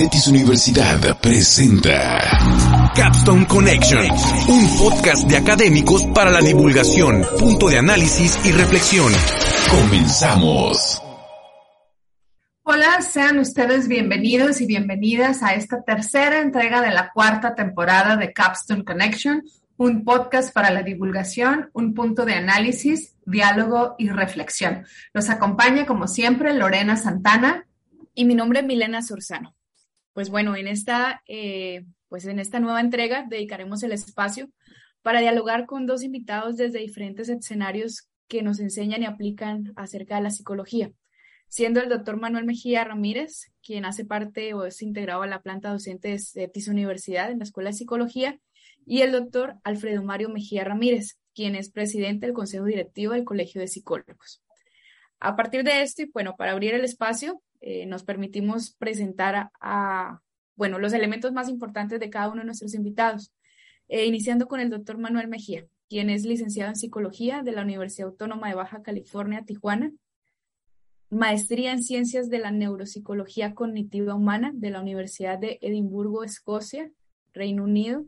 CETIS Universidad presenta Capstone Connection, un podcast de académicos para la divulgación, punto de análisis y reflexión. Comenzamos. Hola, sean ustedes bienvenidos y bienvenidas a esta tercera entrega de la cuarta temporada de Capstone Connection, un podcast para la divulgación, un punto de análisis, diálogo y reflexión. Nos acompaña, como siempre, Lorena Santana. Y mi nombre es Milena Sorzano. Pues bueno, en esta, eh, pues en esta nueva entrega dedicaremos el espacio para dialogar con dos invitados desde diferentes escenarios que nos enseñan y aplican acerca de la psicología, siendo el doctor Manuel Mejía Ramírez, quien hace parte o es integrado a la planta docente de CETIS Universidad en la Escuela de Psicología, y el doctor Alfredo Mario Mejía Ramírez, quien es presidente del Consejo Directivo del Colegio de Psicólogos. A partir de esto, y bueno, para abrir el espacio, eh, nos permitimos presentar a, bueno, los elementos más importantes de cada uno de nuestros invitados, eh, iniciando con el doctor Manuel Mejía, quien es licenciado en Psicología de la Universidad Autónoma de Baja California, Tijuana, maestría en Ciencias de la Neuropsicología Cognitiva Humana de la Universidad de Edimburgo, Escocia, Reino Unido,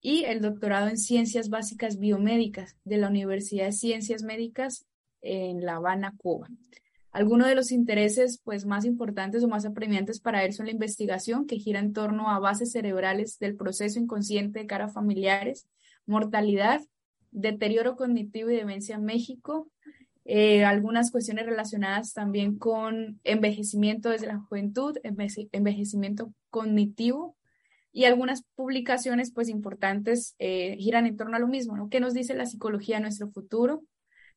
y el doctorado en Ciencias Básicas Biomédicas de la Universidad de Ciencias Médicas en La Habana, Cuba. Algunos de los intereses pues, más importantes o más apremiantes para él son la investigación que gira en torno a bases cerebrales del proceso inconsciente de cara a familiares, mortalidad, deterioro cognitivo y demencia en México, eh, algunas cuestiones relacionadas también con envejecimiento desde la juventud, envejecimiento cognitivo y algunas publicaciones pues importantes eh, giran en torno a lo mismo. ¿Qué nos dice la psicología de nuestro futuro?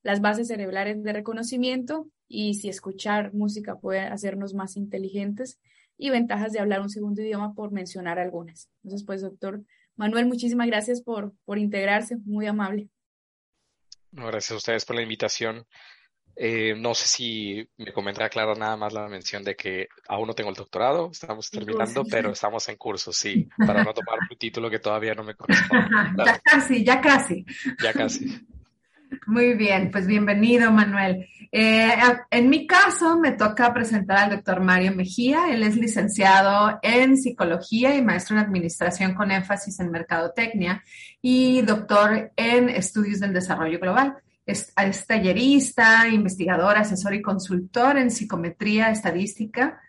Las bases cerebrales de reconocimiento y si escuchar música puede hacernos más inteligentes y ventajas de hablar un segundo idioma por mencionar algunas. Entonces, pues, doctor Manuel, muchísimas gracias por, por integrarse, muy amable. gracias a ustedes por la invitación. Eh, no sé si me comentará claro nada más la mención de que aún no tengo el doctorado, estamos terminando, pero estamos en curso, sí, para no tomar un título que todavía no me corresponde. ya casi, ya casi. Ya casi. Muy bien, pues bienvenido, Manuel. Eh, en mi caso, me toca presentar al doctor Mario Mejía. Él es licenciado en psicología y maestro en administración con énfasis en mercadotecnia y doctor en estudios del desarrollo global. Es, tallerista, investigador, asesor y consultor en psicometría, estadística,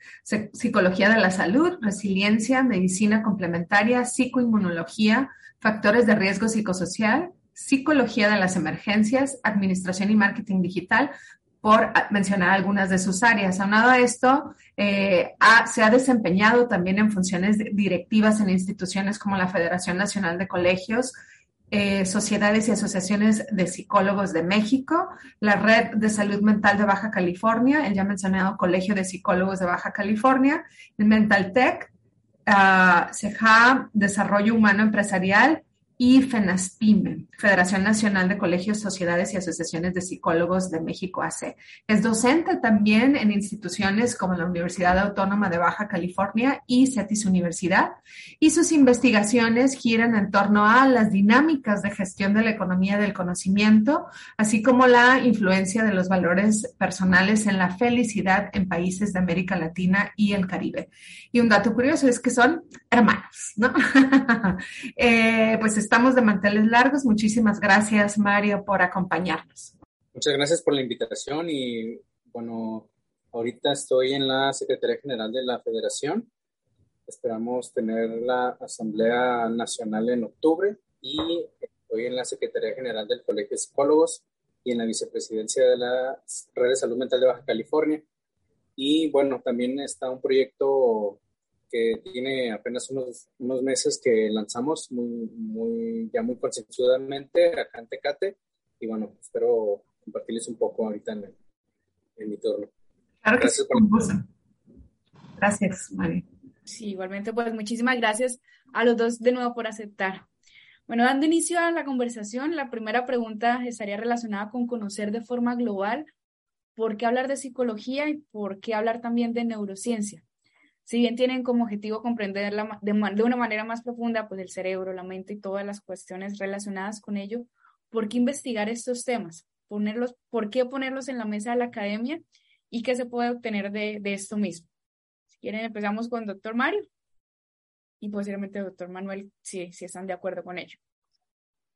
psicología de la salud, resiliencia, medicina complementaria, psicoinmunología, factores de riesgo psicosocial, psicología de las emergencias, administración y marketing digital, por mencionar algunas de sus áreas. Aunado a esto, eh, se ha desempeñado también en funciones directivas en instituciones como la Federación Nacional de Colegios, eh, sociedades y asociaciones de psicólogos de México, la Red de Salud Mental de Baja California, el ya mencionado Colegio de Psicólogos de Baja California, el Mental Tech, uh, CEJA, Desarrollo Humano Empresarial y FENASPIME, Federación Nacional de Colegios, Sociedades y Asociaciones de Psicólogos de México AC. Es docente también en instituciones como la Universidad Autónoma de Baja California y CETIS Universidad, y sus investigaciones giran en torno a las dinámicas de gestión de la economía del conocimiento, así como la influencia de los valores personales en la felicidad en países de América Latina y el Caribe. Y un dato curioso es que son hermanos, ¿no? eh, pues estamos de manteles largos. Muchísimas gracias, Mario, por acompañarnos. Muchas gracias por la invitación y bueno, ahorita estoy en la Secretaría General de la Federación. Esperamos tener la Asamblea Nacional en octubre y estoy en la Secretaría General del Colegio de Psicólogos y en la Vicepresidencia de la Red de Salud Mental de Baja California. Y bueno, también está un proyecto que tiene apenas unos, unos meses que lanzamos muy, muy, ya muy concienzudamente acá en Tecate. Y bueno, espero compartirles un poco ahorita en, en mi turno. Claro gracias que sí, Gracias, María. Sí, igualmente, pues muchísimas gracias a los dos de nuevo por aceptar. Bueno, dando inicio a la conversación, la primera pregunta estaría relacionada con conocer de forma global por qué hablar de psicología y por qué hablar también de neurociencia si bien tienen como objetivo comprender de, una manera más profunda pues el cerebro, la mente y todas las cuestiones relacionadas con ello, ¿por qué investigar estos temas? ¿Por qué ponerlos en la mesa de la academia y qué se puede obtener de, esto mismo? Si quieren, empezamos con el doctor Mario. y posiblemente, doctor Manuel, si, si están de acuerdo con ello.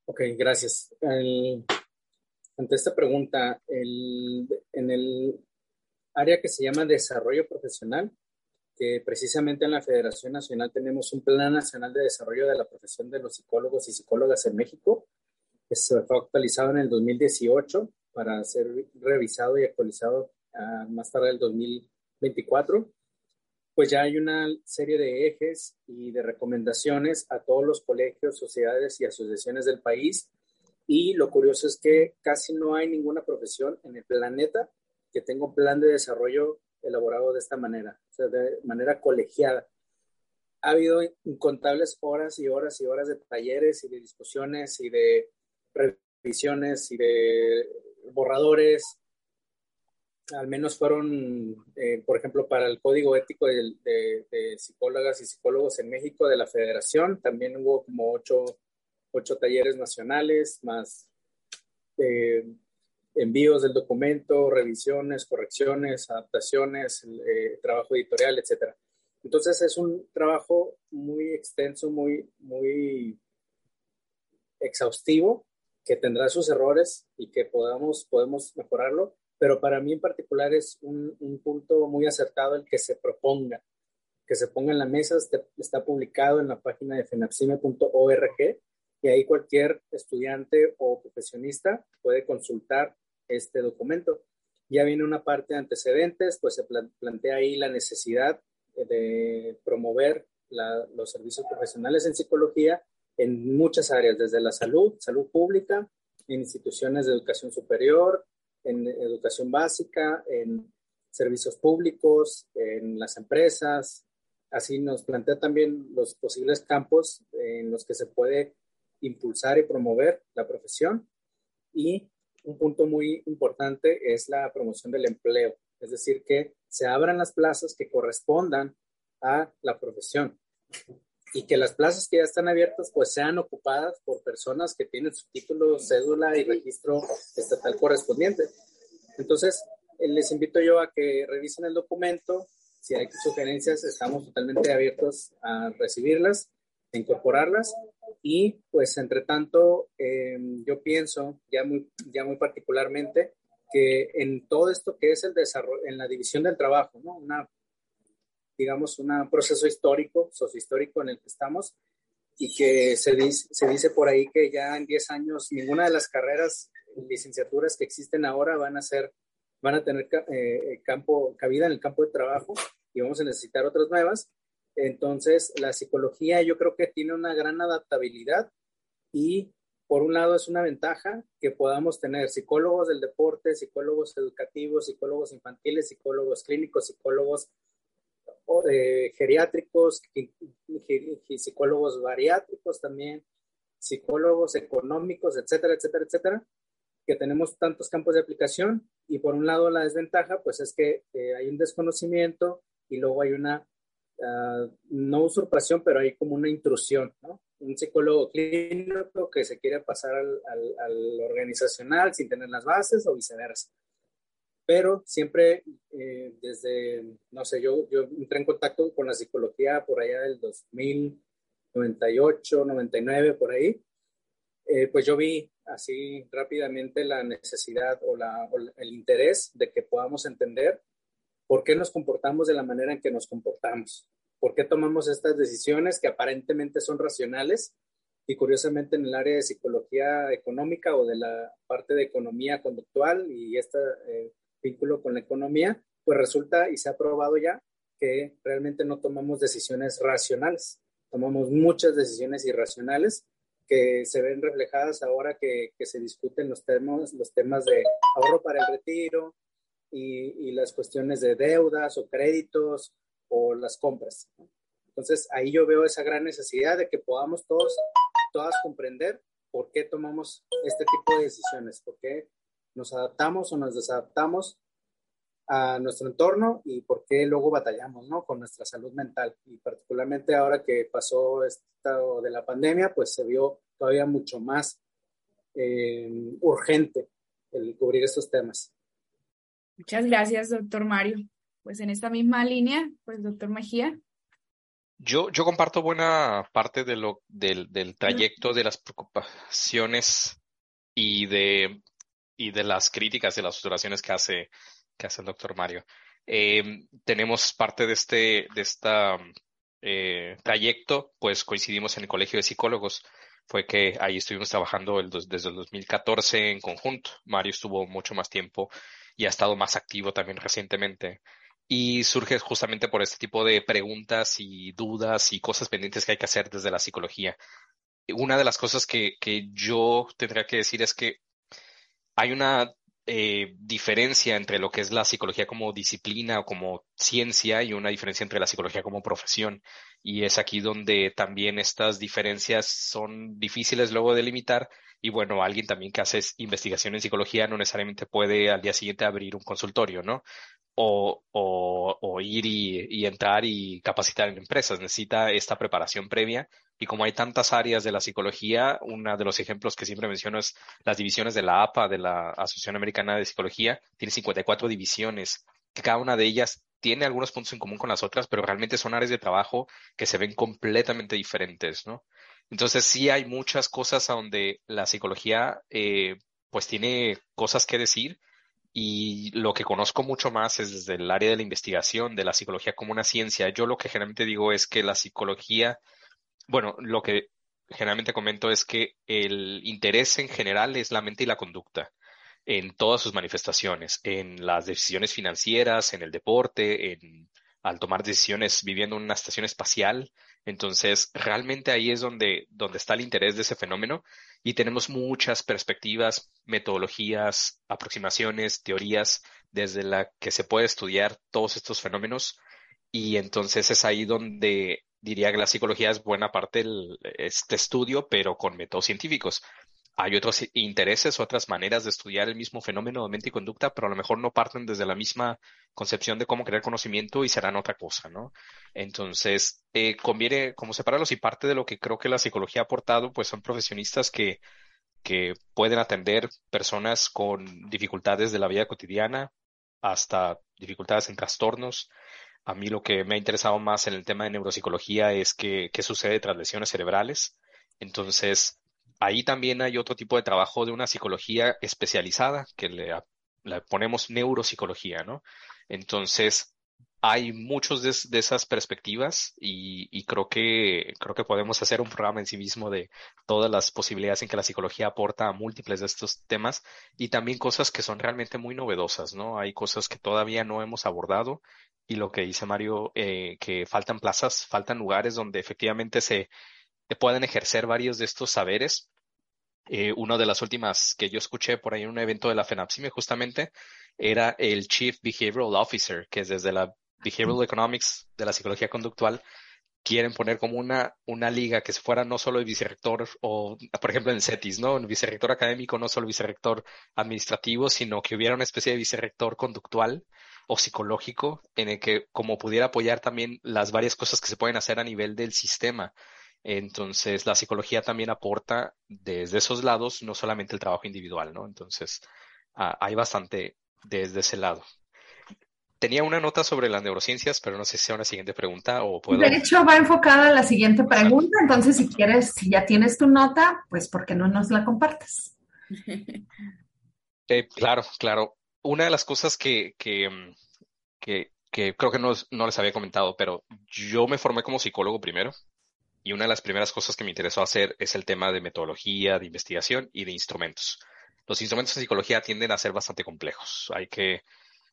Ok, gracias. ante esta pregunta, el, en el área que se llama desarrollo profesional, precisamente en la Federación Nacional tenemos un Plan Nacional de Desarrollo de la Profesión de los Psicólogos y Psicólogas en México, que se fue actualizado en el 2018 para ser revisado y actualizado uh, más tarde del 2024 pues ya hay una serie de ejes y de recomendaciones a todos los colegios, sociedades y asociaciones del país. Y lo curioso es que casi no hay ninguna profesión en el planeta que tenga un plan de desarrollo elaborado de esta manera, o sea, de manera colegiada. Ha habido incontables horas y horas y horas de talleres y de discusiones y de revisiones y de borradores al menos fueron, eh, por ejemplo, para el código ético de, psicólogas y psicólogos en México de la Federación, también hubo como ocho, ocho talleres nacionales, más eh, envíos del documento, revisiones, correcciones, adaptaciones, eh, trabajo editorial, etc. Entonces es un trabajo muy extenso, muy, muy exhaustivo, que tendrá sus errores y que podamos, podemos mejorarlo, pero para mí en particular es un, punto muy acertado el que se proponga, que se ponga en la mesa, este, está publicado en la página de fenapsime.org y ahí cualquier estudiante o profesionista puede consultar este documento. Ya viene una parte de antecedentes, pues se plantea ahí la necesidad de promover los servicios profesionales en psicología en muchas áreas, desde la salud, salud pública, en instituciones de educación superior, en educación básica, en servicios públicos, en las empresas. Así nos plantea también los posibles campos en los que se puede impulsar y promover la profesión. Y un punto muy importante es la promoción del empleo, es decir, que se abran las plazas que correspondan a la profesión y que las plazas que ya están abiertas pues sean ocupadas por personas que tienen su título, cédula y registro estatal correspondiente. Entonces, eh, les invito yo a que revisen el documento. Si hay sugerencias, estamos totalmente abiertos a recibirlas, a incorporarlas. Y pues, entre tanto, em, yo pienso, ya muy, ya muy particularmente, que en todo esto que es el desarrollo, en la división del trabajo, ¿no? Una digamos, un proceso histórico, sociohistórico en el que estamos y que se dice, se dice por ahí que ya en 10 años ninguna de las carreras, licenciaturas que existen ahora van a ser, van a tener eh, campo, cabida en el campo de trabajo y vamos a necesitar otras nuevas. Entonces, la psicología yo creo que tiene una gran adaptabilidad y por un lado es una ventaja que podamos tener psicólogos del deporte, psicólogos educativos, psicólogos infantiles, psicólogos clínicos, psicólogos de geriátricos, psicólogos bariátricos también, psicólogos económicos, etcétera, etcétera, etcétera, que tenemos tantos campos de aplicación. Y por un lado la desventaja pues es que eh, hay un desconocimiento y luego hay una, uh, no usurpación, pero hay como una intrusión, ¿no? Un psicólogo clínico que se quiere pasar al, al, al organizacional sin tener las bases o viceversa. Pero siempre eh, desde, no sé, yo, yo entré en contacto con la psicología por allá del 2098, 99, por ahí, eh, pues yo vi así rápidamente la necesidad o, la, o el interés de que podamos entender por qué nos comportamos de la manera en que nos comportamos, por qué tomamos estas decisiones que aparentemente son racionales y curiosamente en el área de psicología económica o de la parte de economía conductual y esta eh, vínculo con la economía, pues resulta y se ha probado ya que realmente no tomamos decisiones racionales, tomamos muchas decisiones irracionales que se ven reflejadas ahora que, que se discuten los temas, los temas de ahorro para el retiro y, y, las cuestiones de deudas o créditos o las compras. Entonces ahí yo veo esa gran necesidad de que podamos todos, todas comprender por qué tomamos este tipo de decisiones, por qué nos adaptamos o nos desadaptamos a nuestro entorno y por qué luego batallamos, ¿no? Con nuestra salud mental. Y particularmente ahora que pasó esto de la pandemia, pues se vio todavía mucho más eh, urgente el cubrir estos temas. Muchas gracias, doctor Mario. Pues en esta misma línea, pues doctor Mejía. Yo, yo comparto buena parte de lo, del, del trayecto de las preocupaciones y de, y de las críticas y las observaciones que hace, que hace el doctor Mario. Eh, tenemos parte de este, de esta eh, trayecto, pues coincidimos en el Colegio de Psicólogos. Fue que ahí estuvimos trabajando el, desde el 2014 en conjunto. Mario estuvo mucho más tiempo y ha estado más activo también recientemente. Y surge justamente por este tipo de preguntas y dudas y cosas pendientes que hay que hacer desde la psicología. Una de las cosas que, que yo tendría que decir es que hay una eh, diferencia entre lo que es la psicología como disciplina o como ciencia y una diferencia entre la psicología como profesión. Y es aquí donde también estas diferencias son difíciles luego de limitar. Y bueno, alguien también que hace investigación en psicología no necesariamente puede al día siguiente abrir un consultorio, ¿no? O, o, ir y, y entrar y capacitar en empresas. Necesita esta preparación previa y como hay tantas áreas de la psicología, uno de los ejemplos que siempre menciono es las divisiones de la APA, de la Asociación Americana de Psicología, tiene 54 divisiones, que cada una de ellas tiene algunos puntos en común con las otras, pero realmente son áreas de trabajo que se ven completamente diferentes, ¿no? Entonces sí hay muchas cosas a donde la psicología eh, pues tiene cosas que decir y lo que conozco mucho más es desde el área de la investigación, de la psicología como una ciencia. Yo lo que generalmente digo es que la psicología bueno, lo que generalmente comento es que el interés en general es la mente y la conducta en todas sus manifestaciones, en las decisiones financieras, en el deporte, en al tomar decisiones viviendo en una estación espacial. Entonces, realmente ahí es donde, donde está el interés de ese fenómeno y tenemos muchas perspectivas, metodologías, aproximaciones, teorías desde la que se puede estudiar todos estos fenómenos y entonces es ahí donde diría que la psicología es buena parte de este estudio, pero con métodos científicos. Hay otros intereses, otras maneras de estudiar el mismo fenómeno de mente y conducta, pero a lo mejor no parten desde la misma concepción de cómo crear conocimiento y serán otra cosa, ¿no? Entonces, eh, conviene como separarlos y parte de lo que creo que la psicología ha aportado, pues son profesionistas que, que pueden atender personas con dificultades de la vida cotidiana hasta dificultades en trastornos, a mí lo que me ha interesado más en el tema de neuropsicología es que, qué sucede tras lesiones cerebrales. Entonces, ahí también hay otro tipo de trabajo de una psicología especializada que le, ponemos neuropsicología, ¿no? Entonces, hay muchos de, esas perspectivas y, creo que creo que podemos hacer un programa en sí mismo de todas las posibilidades en que la psicología aporta a múltiples de estos temas y también cosas que son realmente muy novedosas, ¿no? Hay cosas que todavía no hemos abordado y lo que dice Mario, eh, que faltan plazas, faltan lugares donde efectivamente se puedan ejercer varios de estos saberes. Eh, una de las últimas que yo escuché por ahí en un evento de la FENAPSIME justamente era el Chief Behavioral Officer, que es desde la Behavioral Economics de la psicología conductual, quieren poner como una, una liga que se fuera no solo el vicerrector o, por ejemplo, en CETIS, ¿no? El vicerrector académico, no solo el vicerrector administrativo, sino que hubiera una especie de vicerrector conductual o psicológico en el que como pudiera apoyar también las varias cosas que se pueden hacer a nivel del sistema. Entonces, la psicología también aporta desde esos lados, no solamente el trabajo individual, ¿no? Entonces, ah, hay bastante desde ese lado. Tenía una nota sobre las neurociencias, pero no sé si sea una siguiente pregunta o puedo... De hecho, va enfocada a la siguiente pregunta, entonces si quieres, si ya tienes tu nota, pues ¿por qué no nos la compartes? Eh, claro, claro. Una de las cosas que, que, mm, que, que creo que no, no les había comentado, pero yo me formé como psicólogo primero y una de las primeras cosas que me interesó hacer es el tema de metodología, de investigación y de instrumentos. Los instrumentos de psicología tienden a ser bastante complejos. Hay que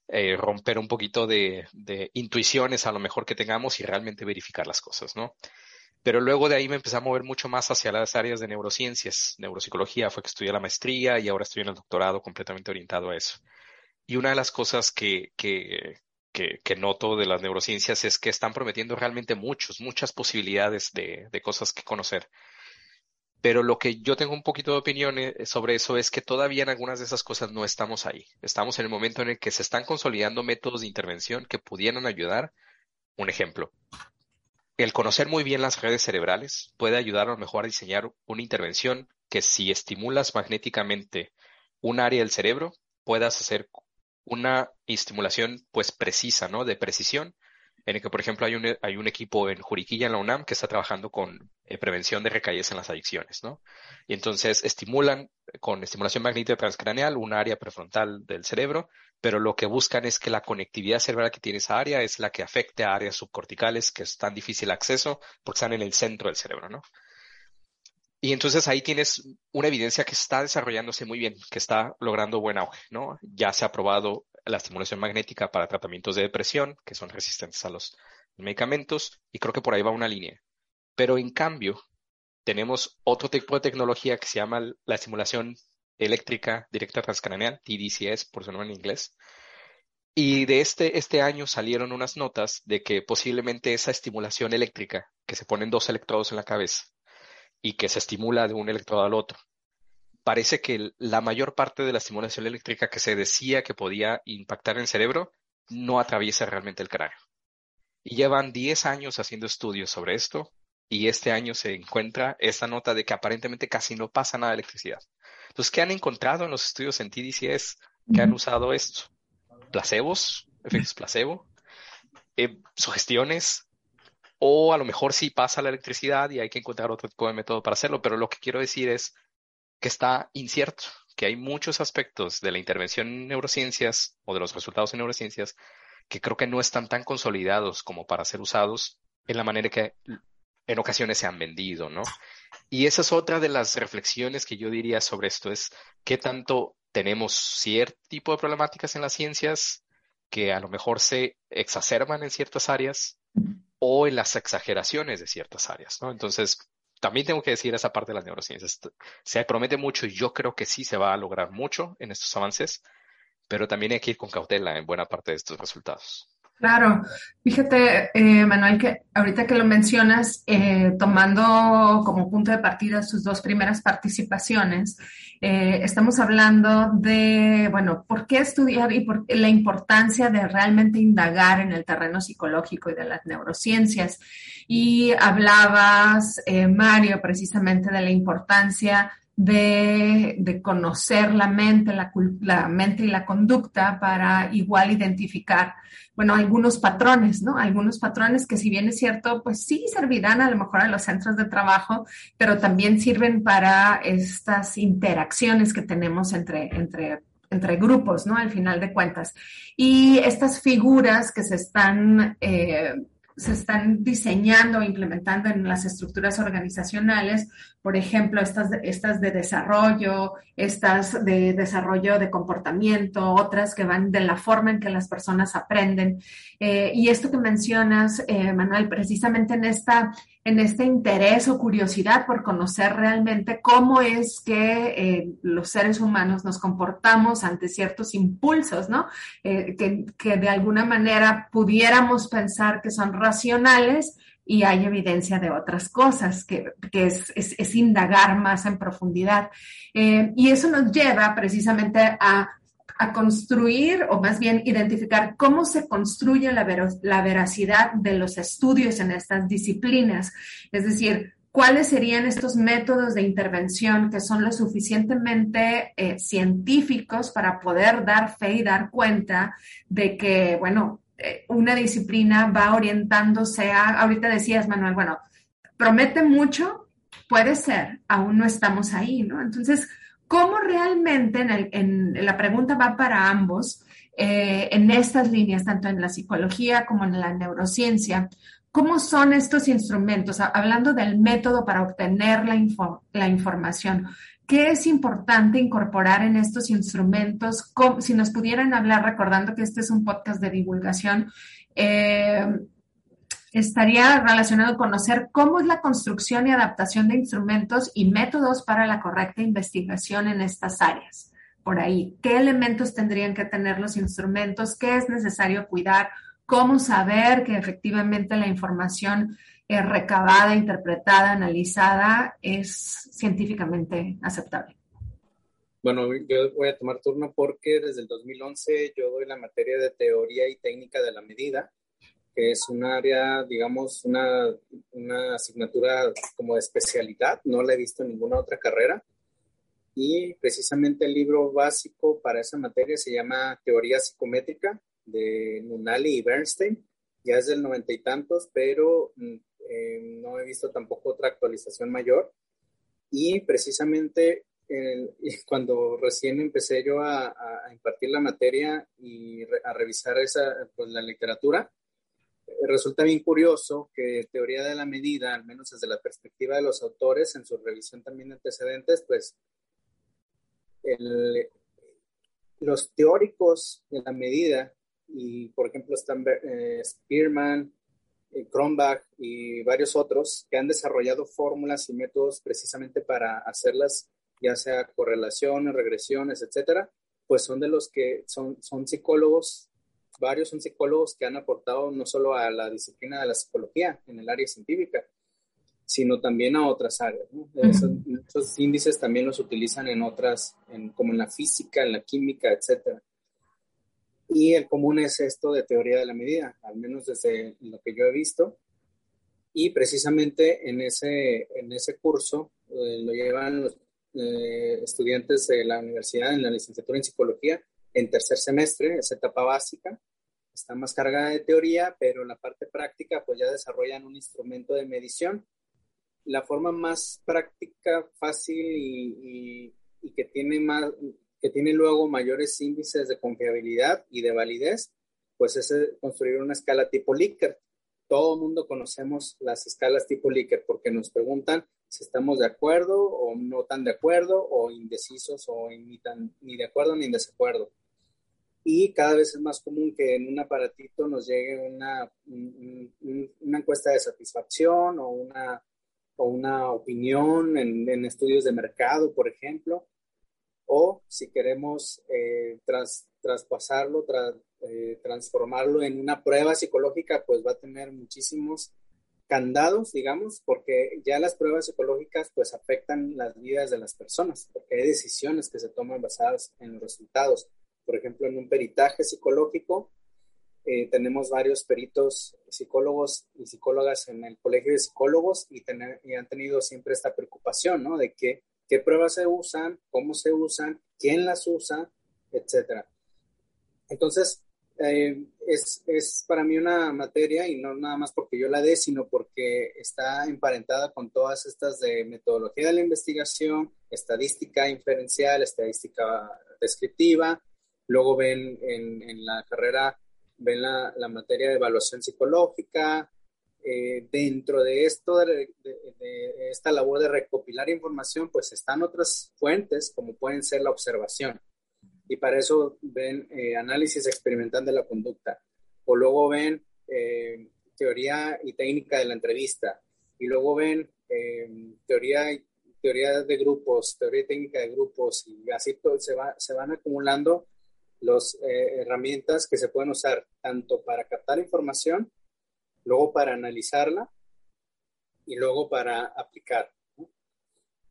eh, romper un poquito de, intuiciones a lo mejor que tengamos y realmente verificar las cosas, ¿no? Pero luego de ahí me empecé a mover mucho más hacia las áreas de neurociencias. Neuropsicología fue que estudié la maestría y ahora estoy en el doctorado completamente orientado a eso. Y una de las cosas que, que, que, noto de las neurociencias es que están prometiendo realmente muchos, muchas posibilidades de, de cosas que conocer. Pero lo que yo tengo un poquito de opinión eh, sobre eso es que todavía en algunas de esas cosas no estamos ahí. Estamos en el momento en el que se están consolidando métodos de intervención que pudieran ayudar. Un ejemplo. El conocer muy bien las redes cerebrales puede ayudar a lo mejor a diseñar una intervención que si estimulas magnéticamente un área del cerebro, puedas hacer una estimulación pues precisa, ¿no? De precisión en el que, por ejemplo, hay un, hay un equipo en Juriquilla, en la UNAM, que está trabajando con eh, prevención de recaídas en las adicciones, ¿no? Y entonces estimulan con estimulación magnética transcraneal un área prefrontal del cerebro, pero lo que buscan es que la conectividad cerebral que tiene esa área es la que afecte a áreas subcorticales que es tan difícil acceso porque están en el centro del cerebro, ¿no? Y entonces ahí tienes una evidencia que está desarrollándose muy bien, que está logrando buen auge, ¿no? Ya se ha probado la estimulación magnética para tratamientos de depresión, que son resistentes a los medicamentos, y creo que por ahí va una línea. Pero en cambio, tenemos otro tipo de tecnología que se llama la estimulación eléctrica directa transcraneal, TDCS por su nombre en inglés. Y de este, este año salieron unas notas de que posiblemente esa estimulación eléctrica, que se ponen dos electrodos en la cabeza y que se estimula de un electrodo al otro, parece que la mayor parte de la estimulación eléctrica que se decía que podía impactar en el cerebro no atraviesa realmente el cráneo. Y llevan 10 años haciendo estudios sobre esto y este año se encuentra esta nota de que aparentemente casi no pasa nada de electricidad. Entonces, ¿qué han encontrado en los estudios en TDCS que han usado esto? Placebos, efectos placebo, eh, sugestiones, o a lo mejor sí pasa la electricidad y hay que encontrar otro tipo de método para hacerlo, pero lo que quiero decir es que está incierto, que hay muchos aspectos de la intervención en neurociencias o de los resultados en neurociencias que creo que no están tan consolidados como para ser usados en la manera que en ocasiones se han vendido, ¿no? Y esa es otra de las reflexiones que yo diría sobre esto, es qué tanto tenemos cierto tipo de problemáticas en las ciencias que a lo mejor se exacerban en ciertas áreas o en las exageraciones de ciertas áreas, ¿no? Entonces, también tengo que decir esa parte de las neurociencias. Se promete mucho y yo creo que sí se va a lograr mucho en estos avances, pero también hay que ir con cautela en buena parte de estos resultados. Claro, fíjate, eh, Manuel, que ahorita que lo mencionas, eh, tomando como punto de partida sus dos primeras participaciones, eh, estamos hablando de, bueno, ¿por qué estudiar y por la importancia de realmente indagar en el terreno psicológico y de las neurociencias? Y hablabas, Mario, precisamente de la importancia de, conocer la mente, la, la, mente y la conducta para igual identificar, bueno, algunos patrones, ¿no? Algunos patrones que si bien es cierto, pues sí servirán a lo mejor a los centros de trabajo, pero también sirven para estas interacciones que tenemos entre, entre entre grupos, ¿no? Al final de cuentas. Y estas figuras que se están eh, se están diseñando e implementando en las estructuras organizacionales, por ejemplo, estas, de desarrollo, estas de desarrollo de comportamiento, otras que van de la forma en que las personas aprenden. Eh, y esto que mencionas, eh, Manuel, precisamente en esta en este interés o curiosidad por conocer realmente cómo es que eh, los seres humanos nos comportamos ante ciertos impulsos, ¿no? Eh, que, de alguna manera pudiéramos pensar que son racionales y hay evidencia de otras cosas, que, es, indagar más en profundidad. Eh, y eso nos lleva precisamente a a construir o más bien identificar cómo se construye la, veracidad de los estudios en estas disciplinas. Es decir, cuáles serían estos métodos de intervención que son lo suficientemente eh, científicos para poder dar fe y dar cuenta de que, bueno, eh, una disciplina va orientándose a, ahorita decías, Manuel, bueno, promete mucho, puede ser, aún no estamos ahí, ¿no? Entonces, ¿Cómo realmente, en, la pregunta va para ambos, eh, en estas líneas, tanto en la psicología como en la neurociencia, ¿cómo son estos instrumentos? Hablando del método para obtener la, la información, ¿qué es importante incorporar en estos instrumentos? Si nos pudieran hablar, recordando que este es un podcast de divulgación, eh, estaría relacionado con conocer cómo es la construcción y adaptación de instrumentos y métodos para la correcta investigación en estas áreas. Por ahí, ¿qué elementos tendrían que tener los instrumentos? ¿Qué es necesario cuidar? ¿Cómo saber que efectivamente la información recabada, interpretada, analizada es científicamente aceptable? Bueno, yo voy a tomar turno porque desde el 2011 yo doy la materia de teoría y técnica de la medida que es un área, digamos, una, una asignatura como de especialidad, no la he visto en ninguna otra carrera. Y precisamente el libro básico para esa materia se llama Teoría Psicométrica de Nunali y Bernstein. ya es del noventa y tantos, pero mm, eh, no he visto tampoco otra actualización mayor. Y precisamente cuando recién empecé yo a, impartir la materia y a revisar esa, pues, la literatura, resulta bien curioso que teoría de la medida, al menos desde la perspectiva de los autores, en su revisión también de antecedentes, pues los teóricos de la medida, y por ejemplo están eh, Spearman, eh, Cronbach y varios otros que han desarrollado fórmulas y métodos precisamente para hacerlas, ya sea correlaciones, regresiones, etcétera, pues son de los que son, son psicólogos, varios son psicólogos que han aportado no solo a la disciplina de la psicología en el área científica, sino también a otras áreas. Esos, índices también los utilizan en otras, como en la física, en la química, etcétera. Y el común es esto de teoría de la medida, al menos desde lo que yo he visto. Y precisamente en ese, en ese curso eh, lo llevan los eh, estudiantes de la universidad en la licenciatura en psicología en tercer semestre, es etapa básica. Está más cargada de teoría, pero en la parte práctica pues ya desarrollan un instrumento de medición. La forma más práctica, fácil y, y que tiene más, que tiene luego mayores índices de confiabilidad y de validez, pues es eh, construir una escala tipo Likert. Todo el mundo conocemos las escalas tipo Likert porque nos preguntan si estamos de acuerdo o no tan de acuerdo o indecisos o ni, tan, ni de acuerdo ni en desacuerdo. Y cada vez es más común que en un aparatito nos llegue una, una encuesta de satisfacción o una, o una opinión en, en estudios de mercado, por ejemplo o si queremos eh, traspasarlo, eh, transformarlo en una prueba psicológica, pues va a tener muchísimos candados, digamos, porque ya las pruebas psicológicas pues afectan las vidas de las personas, porque hay decisiones que se toman basadas en los resultados. Por ejemplo, en un peritaje psicológico, eh, tenemos varios peritos psicólogos y psicólogas en el colegio de psicólogos y, y han tenido siempre esta preocupación, ¿no? De que qué pruebas se usan, cómo se usan, quién las usa, etcétera. Entonces, eh, es, es, para mí una materia y no nada más porque yo la dé, sino porque está emparentada con todas estas de metodología de la investigación, estadística inferencial, estadística descriptiva. Luego ven en, en la carrera, ven la, la, materia de evaluación psicológica, eh, dentro de esto, de, esta labor de recopilar información, pues están otras fuentes como pueden ser la observación. Y para eso ven eh, análisis experimental de la conducta. O luego ven eh, teoría y técnica de la entrevista. Y luego ven teoría, teoría de grupos, teoría técnica de grupos. Y así todo, se, va, se van acumulando las herramientas que se pueden usar tanto para captar información luego para analizarla y luego para aplicar.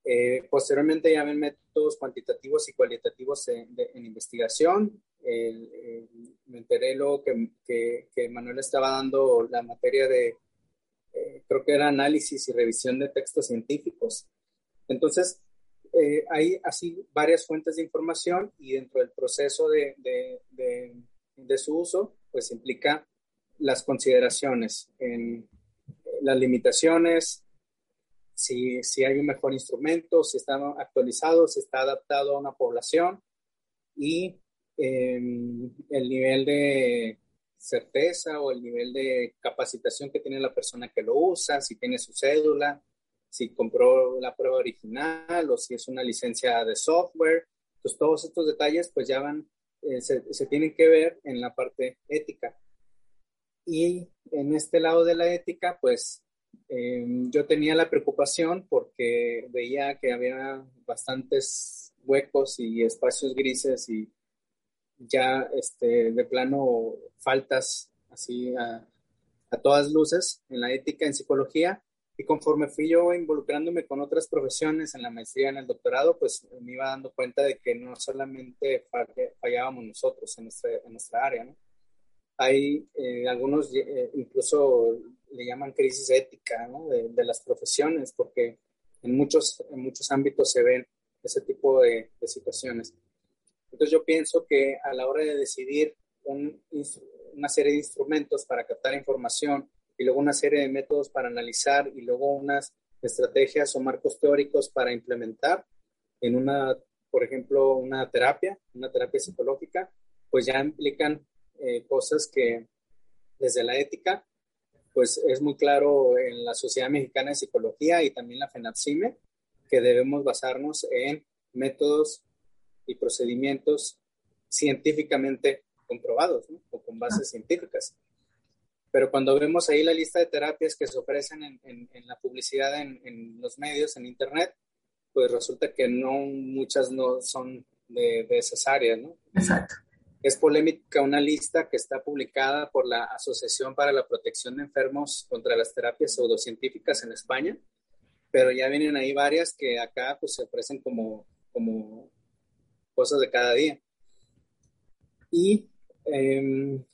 Eh, posteriormente ya ven métodos cuantitativos y cualitativos en, investigación. me enteré luego que, que, Manuel estaba dando la materia de, eh, creo que era análisis y revisión de textos científicos. Entonces, eh, hay así varias fuentes de información y dentro del proceso de, de, de su uso, pues implica las consideraciones en las limitaciones, si, si, hay un mejor instrumento, si está actualizado, si está adaptado a una población y em, el nivel de certeza o el nivel de capacitación que tiene la persona que lo usa, si tiene su cédula, si compró la prueba original o si es una licencia de software. Pues todos estos detalles pues ya van, eh, se, se tienen que ver en la parte ética. Y en este lado de la ética, pues em, yo tenía la preocupación porque veía que había bastantes huecos y espacios grises y ya este, de plano faltas así a, a todas luces en la ética, en psicología. Y conforme fui yo involucrándome con otras profesiones en la maestría, en el doctorado, pues me iba dando cuenta de que no solamente fallábamos nosotros en nuestra, en nuestra área, ¿no? hay eh, algunos eh, incluso le llaman crisis ética de, las profesiones, porque en muchos, en muchos ámbitos se ven ese tipo de, situaciones. Entonces yo pienso que a la hora de decidir un, una serie de instrumentos para captar información y luego una serie de métodos para analizar y luego unas estrategias o marcos teóricos para implementar en una, por ejemplo, una terapia, una terapia psicológica, pues ya implican eh, cosas que desde la ética, pues es muy claro en la Sociedad Mexicana de Psicología y también la FENAPSIME que debemos basarnos en métodos y procedimientos científicamente comprobados o con bases científicas. Pero cuando vemos ahí la lista de terapias que se ofrecen en, la publicidad en, los medios, en Internet, pues resulta que no muchas no son de, de esas áreas, ¿no? Exacto. Es polémica una lista que está publicada por la Asociación para la Protección de Enfermos contra las Terapias Pseudocientíficas en España, pero ya vienen ahí varias que acá pues se ofrecen como, como cosas de cada día. Y em,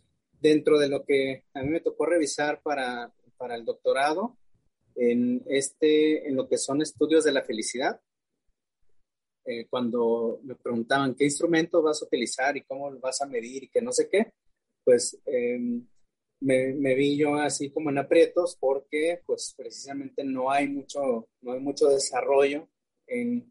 dentro de lo que a mí me tocó revisar para, para el doctorado, en, este, en lo que son estudios de la felicidad, eh, cuando me preguntaban qué instrumento vas a utilizar y cómo lo vas a medir y que no sé qué, pues em, me, vi yo así como en aprietos porque pues precisamente no hay mucho, no hay mucho desarrollo en,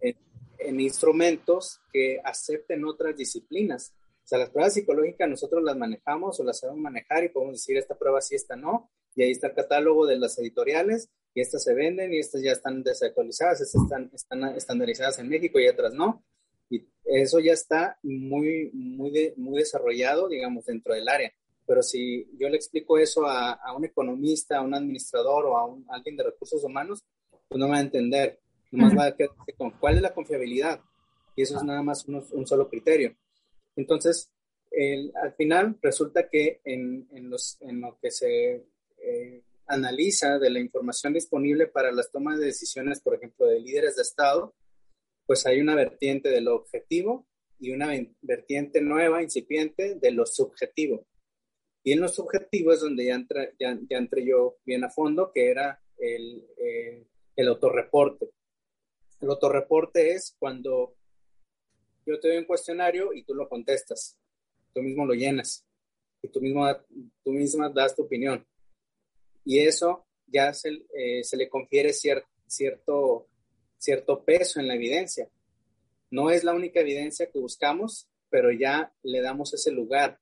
en, instrumentos que acepten otras disciplinas. O sea, las pruebas psicológicas nosotros las manejamos o las sabemos manejar y podemos decir esta prueba sí, esta no. Y ahí está el catálogo de las editoriales y estas se venden y estas ya están desactualizadas, estas están, están estandarizadas en México y otras no. Y eso ya está muy, muy, muy desarrollado, digamos, dentro del área. Pero si yo le explico eso a, a un economista, a un administrador o a, un, alguien de recursos humanos, pues no va a entender. Nomás va a quedar con cuál es la confiabilidad. Y eso es nada más un solo criterio. Entonces, el, al final resulta que en, en, los, en lo que se eh, analiza de la información disponible para las tomas de decisiones, por ejemplo, de líderes de Estado, pues hay una vertiente de lo objetivo y una vertiente nueva, incipiente, de lo subjetivo. Y en lo subjetivo es donde ya, entra, ya, entré yo bien a fondo, que era el, eh, el autorreporte. El autorreporte es cuando yo te doy un cuestionario y tú lo contestas, tú mismo lo llenas y tú, mismo, tú misma das tu opinión y eso ya se, eh, se le confiere cierto, cierto peso en la evidencia. No es la única evidencia que buscamos, pero ya le damos ese lugar.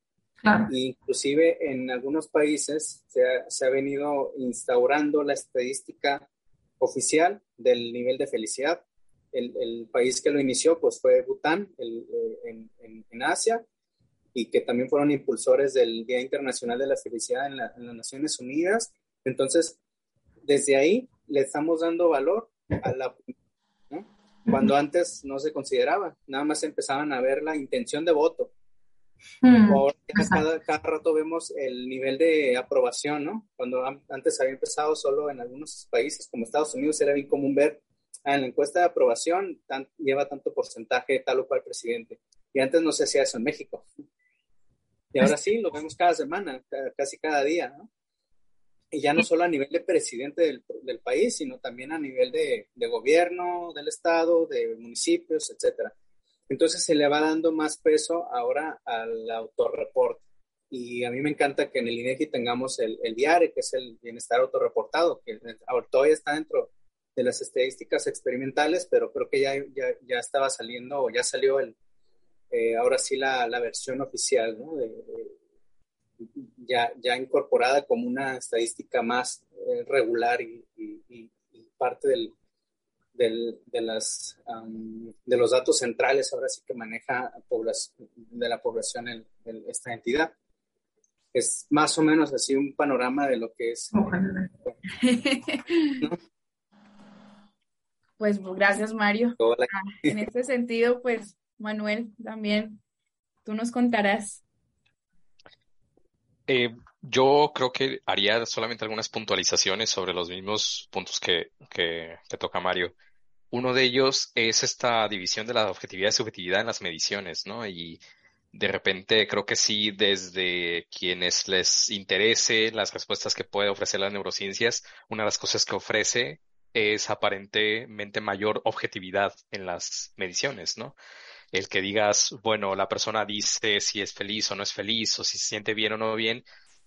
Inclusive en algunos países se ha, se ha, venido instaurando la estadística oficial del nivel de felicidad. El, el país que lo inició pues fue Bután el, eh, en, en, en, Asia y que también fueron impulsores del Día Internacional de la Felicidad en, en las Naciones Unidas entonces, desde ahí le estamos dando valor a la ¿no? cuando antes no se consideraba, nada más empezaban a ver la intención de voto. Hmm. Ahora cada, cada, rato vemos el nivel de aprobación, ¿no? Cuando antes había empezado solo en algunos países como Estados Unidos era bien común ver en la encuesta de aprobación lleva tanto porcentaje tal o cual presidente. Y antes no se hacía eso en México. Y ahora sí, lo vemos cada semana, casi cada día, ¿no? y ya no solo a nivel de presidente del, del país, sino también a nivel de, de, gobierno, del estado, de municipios, etcétera. Entonces se le va dando más peso ahora al autorreporte. Y a mí me encanta que en el INEGI tengamos el, el diario, que es el bienestar autorreportado, que todavía está dentro de las estadísticas experimentales, pero creo que ya, ya, ya estaba saliendo o ya salió el, eh, ahora sí la, la, versión oficial ¿no? de, ya, ya incorporada como una estadística más eh, regular y, parte del, del, de, las, de los datos centrales ahora sí que maneja de la población en, esta entidad. Es más o menos así un panorama de lo que es. Pues gracias, Mario. Ah, en este sentido, pues, Manuel, también tú nos contarás eh, yo creo que haría solamente algunas puntualizaciones sobre los mismos puntos que, que, toca Mario. Uno de ellos es esta división de la objetividad y subjetividad en las mediciones, ¿no? Y de repente creo que sí, desde quienes les interese las respuestas que puede ofrecer las neurociencias, una de las cosas que ofrece es aparentemente mayor objetividad en las mediciones, ¿no? el que digas, bueno, la persona dice si es feliz o no es feliz, o si se siente bien o no bien,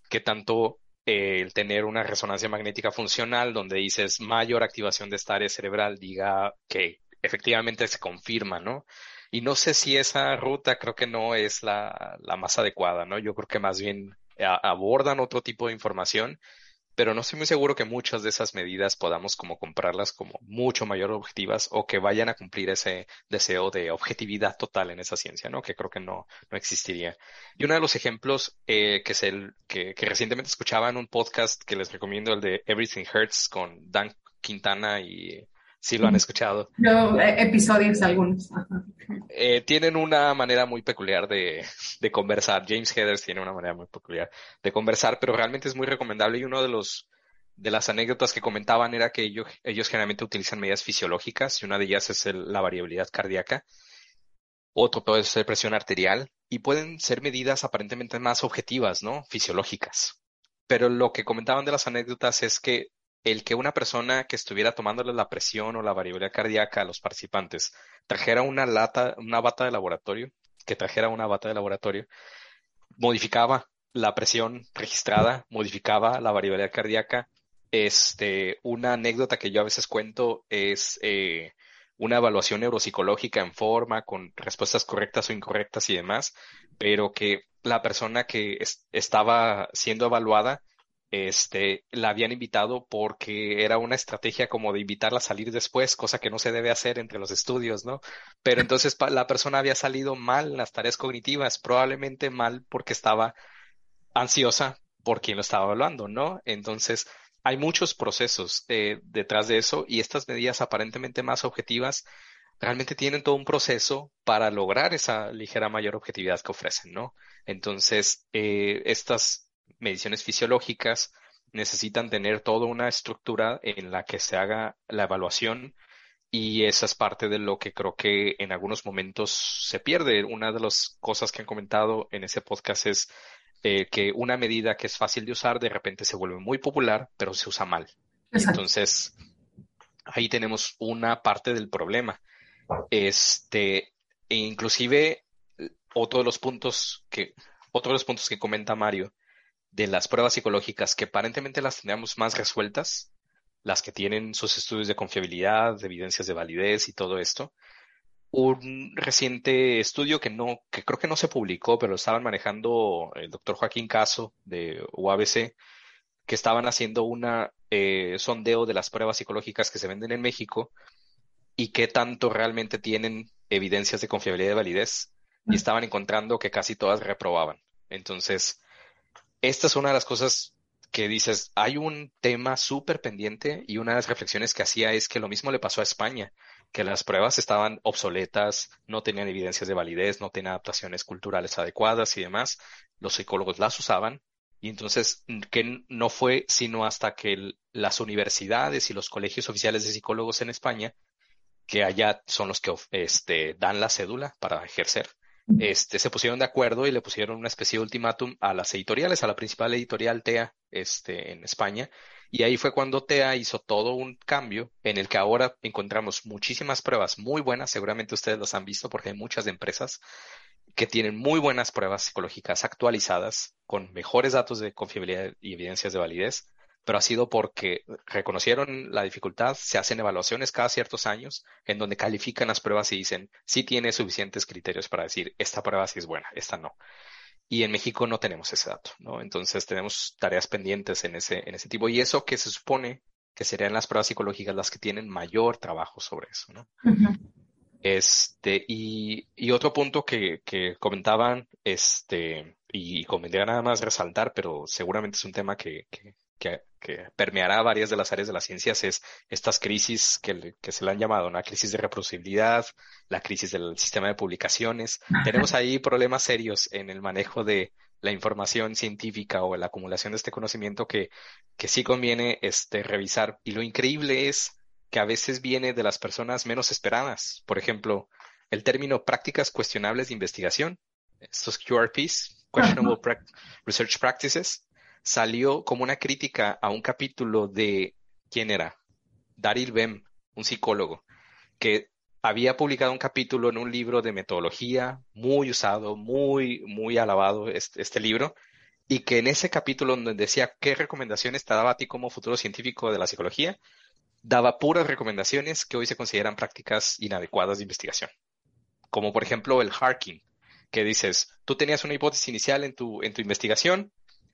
que tanto eh, el tener una resonancia magnética funcional donde dices mayor activación de esta área cerebral diga que efectivamente se confirma, ¿no? Y no sé si esa ruta creo que no es la, la más adecuada, ¿no? Yo creo que más bien abordan otro tipo de información pero no estoy muy seguro que muchas de esas medidas podamos como comprarlas como mucho mayor objetivas o que vayan a cumplir ese deseo de objetividad total en esa ciencia, ¿no? Que creo que no, no existiría. Y uno de los ejemplos eh, que es el que, que recientemente escuchaba en un podcast que les recomiendo, el de Everything Hurts con Dan Quintana y si lo han escuchado. No, eh, episodios algunos. Eh, tienen una manera muy peculiar de, de, conversar. James Heathers tiene una manera muy peculiar de conversar, pero realmente es muy recomendable y uno de los de las anécdotas que comentaban era que ellos, ellos generalmente utilizan medidas fisiológicas y una de ellas es la variabilidad cardíaca. Otro puede ser presión arterial y pueden ser medidas aparentemente más objetivas, ¿no? Fisiológicas. Pero lo que comentaban de las anécdotas es que el que una persona que estuviera tomándole la presión o la variabilidad cardíaca a los participantes trajera una lata, una bata de laboratorio, que trajera una bata de laboratorio, modificaba la presión registrada, modificaba la variabilidad cardíaca. Este, una anécdota que yo a veces cuento es eh, una evaluación neuropsicológica en forma, con respuestas correctas o incorrectas y demás, pero que la persona que estaba siendo evaluada este, la habían invitado porque era una estrategia como de invitarla a salir después, cosa que no se debe hacer entre los estudios, ¿no? Pero entonces la persona había salido mal en las tareas cognitivas, probablemente mal porque estaba ansiosa por quien lo estaba evaluando, ¿no? Entonces, hay muchos procesos eh, detrás de eso y estas medidas aparentemente más objetivas realmente tienen todo un proceso para lograr esa ligera mayor objetividad que ofrecen, ¿no? Entonces, eh, estas mediciones fisiológicas necesitan tener toda una estructura en la que se haga la evaluación y esa es parte de lo que creo que en algunos momentos se pierde. Una de las cosas que han comentado en ese podcast es eh, que una medida que es fácil de usar de repente se vuelve muy popular, pero se usa mal. Entonces, ahí tenemos una parte del problema. Este, e inclusive, otro de los puntos que, otro de los puntos que comenta Mario de las pruebas psicológicas que aparentemente las tenemos más resueltas, las que tienen sus estudios de confiabilidad, de evidencias de validez y todo esto. Un reciente estudio que no, que creo que no se publicó, pero lo estaban manejando el doctor Joaquín Caso de UABC, que estaban haciendo un eh, sondeo de las pruebas psicológicas que se venden en México y qué tanto realmente tienen evidencias de confiabilidad y de validez. Y estaban encontrando que casi todas reprobaban. Entonces, esta es una de las cosas que dices, hay un tema súper pendiente y una de las reflexiones que hacía es que lo mismo le pasó a España, que las pruebas estaban obsoletas, no tenían evidencias de validez, no tenían adaptaciones culturales adecuadas y demás. Los psicólogos las usaban y entonces que no fue sino hasta que las universidades y los colegios oficiales de psicólogos en España, que allá son los que este, dan la cédula para ejercer, este, se pusieron de acuerdo y le pusieron una especie de ultimátum a las editoriales, a la principal editorial TEA este, en España. Y ahí fue cuando TEA hizo todo un cambio en el que ahora encontramos muchísimas pruebas muy buenas, seguramente ustedes las han visto porque hay muchas empresas que tienen muy buenas pruebas psicológicas actualizadas con mejores datos de confiabilidad y evidencias de validez pero ha sido porque reconocieron la dificultad, se hacen evaluaciones cada ciertos años en donde califican las pruebas y dicen si tiene suficientes criterios para decir esta prueba sí es buena, esta no. Y en México no tenemos ese dato, ¿no? Entonces tenemos tareas pendientes en ese, en ese tipo. Y eso que se supone que serían las pruebas psicológicas las que tienen mayor trabajo sobre eso, ¿no? Este, y, y, otro punto que, que comentaban, este, y convendría nada más resaltar, pero seguramente es un tema que, que, que, permeará varias de las áreas de las ciencias es estas crisis que, se le han llamado, una crisis de reproducibilidad, la crisis del sistema de publicaciones. Tenemos ahí problemas serios en el manejo de la información científica o la acumulación de este conocimiento que, que sí conviene este, revisar. Y lo increíble es que a veces viene de las personas menos esperadas. Por ejemplo, el término prácticas cuestionables de investigación, estos QRPs, Questionable Research Practices, salió como una crítica a un capítulo de, ¿quién era? Daryl Bem, un psicólogo, que había publicado un capítulo en un libro de metodología muy usado, muy, muy alabado este, este libro, y que en ese capítulo donde decía qué recomendaciones te daba a ti como futuro científico de la psicología, daba puras recomendaciones que hoy se consideran prácticas inadecuadas de investigación. Como por ejemplo el harking, que dices, tú tenías una hipótesis inicial en tu, en tu investigación,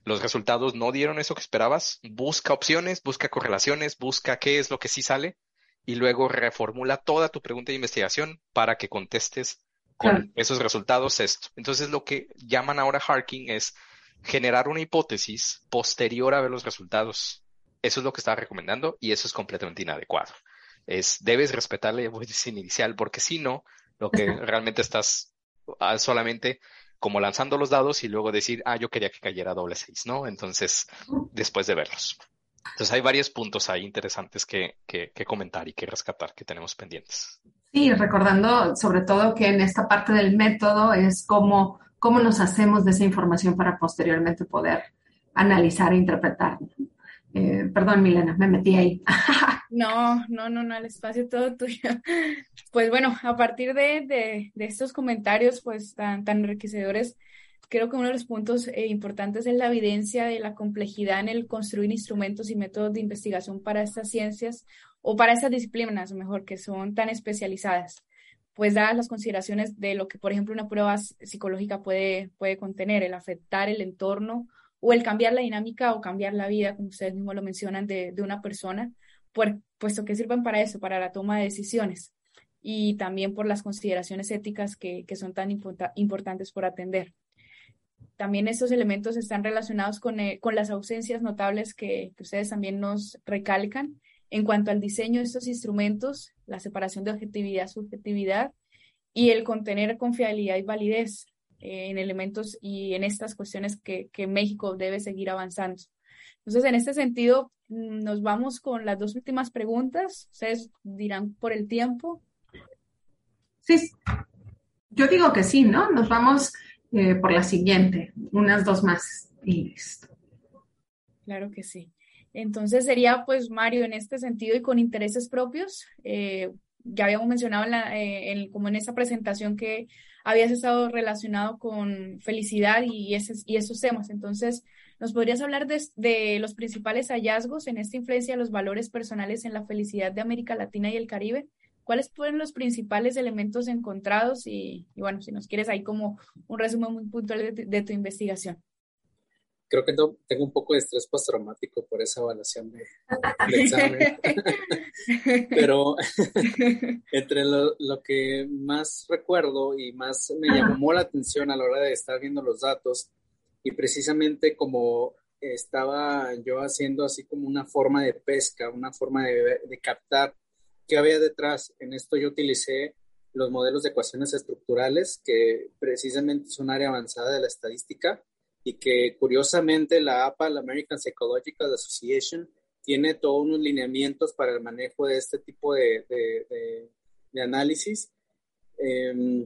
los resultados no dieron eso que esperabas, busca opciones, busca correlaciones, busca qué es lo que sí sale y luego reformula toda tu pregunta de investigación para que contestes con esos resultados esto. Entonces lo que llaman ahora harking es generar una hipótesis posterior a ver los resultados. Eso es lo que estaba recomendando y eso es completamente inadecuado. Es, debes respetar la hipótesis inicial porque si no, lo que realmente estás ah, solamente como lanzando los dados y luego decir, ah, yo quería que cayera doble seis, ¿no? Entonces, después de verlos. Entonces hay varios puntos ahí interesantes que, que, comentar y que rescatar que tenemos pendientes. Sí, recordando sobre todo que en esta parte del método es cómo, cómo nos hacemos de esa información para posteriormente poder analizar e interpretar. Eh, perdón, Milena, me metí ahí. no, no, no, no, el espacio todo tuyo. Pues bueno, a partir de, de, de estos comentarios pues tan, tan enriquecedores, creo que uno de los puntos eh, importantes es la evidencia de la complejidad en el construir instrumentos y métodos de investigación para estas ciencias o para estas disciplinas, mejor, que son tan especializadas, pues dadas las consideraciones de lo que, por ejemplo, una prueba psicológica puede, puede contener, el afectar el entorno o el cambiar la dinámica o cambiar la vida, como ustedes mismos lo mencionan, de, de una persona, puesto que sirven para eso, para la toma de decisiones y también por las consideraciones éticas que, que son tan importantes por atender. También estos elementos están relacionados con, eh, con las ausencias notables que, que, ustedes también nos recalcan en cuanto al diseño de estos instrumentos, la separación de objetividad, subjetividad y el contener confiabilidad y validez eh, en elementos y en estas cuestiones que, que México debe seguir avanzando. Entonces, en este sentido, nos vamos con las dos últimas preguntas. Ustedes dirán por el tiempo. Sí, yo digo que sí, ¿no? Nos vamos eh, por la siguiente, unas dos más y listo. Claro que sí. Entonces sería, pues, Mario, en este sentido y con intereses propios, eh, ya habíamos mencionado en la, eh, como en esa presentación que habías estado relacionado con felicidad y, ese, y esos temas. Entonces, ¿nos podrías hablar de, de, los principales hallazgos en esta influencia de los valores personales en la felicidad de América Latina y el Caribe? ¿Cuáles fueron los principales elementos encontrados? Y, bueno, si nos quieres ahí como un resumen muy puntual de, tu investigación. Creo que tengo un poco de estrés postraumático por esa evaluación de, examen. Pero entre lo, lo, que más recuerdo y más me llamó la atención a la hora de estar viendo los datos, y precisamente como estaba yo haciendo así como una forma de pesca, una forma de, captar ¿Qué había detrás? En esto yo utilicé los modelos de ecuaciones estructurales, que precisamente es un área avanzada de la estadística y que curiosamente la APA, la American Psychological Association, tiene todos unos lineamientos para el manejo de este tipo de, de, análisis. Em,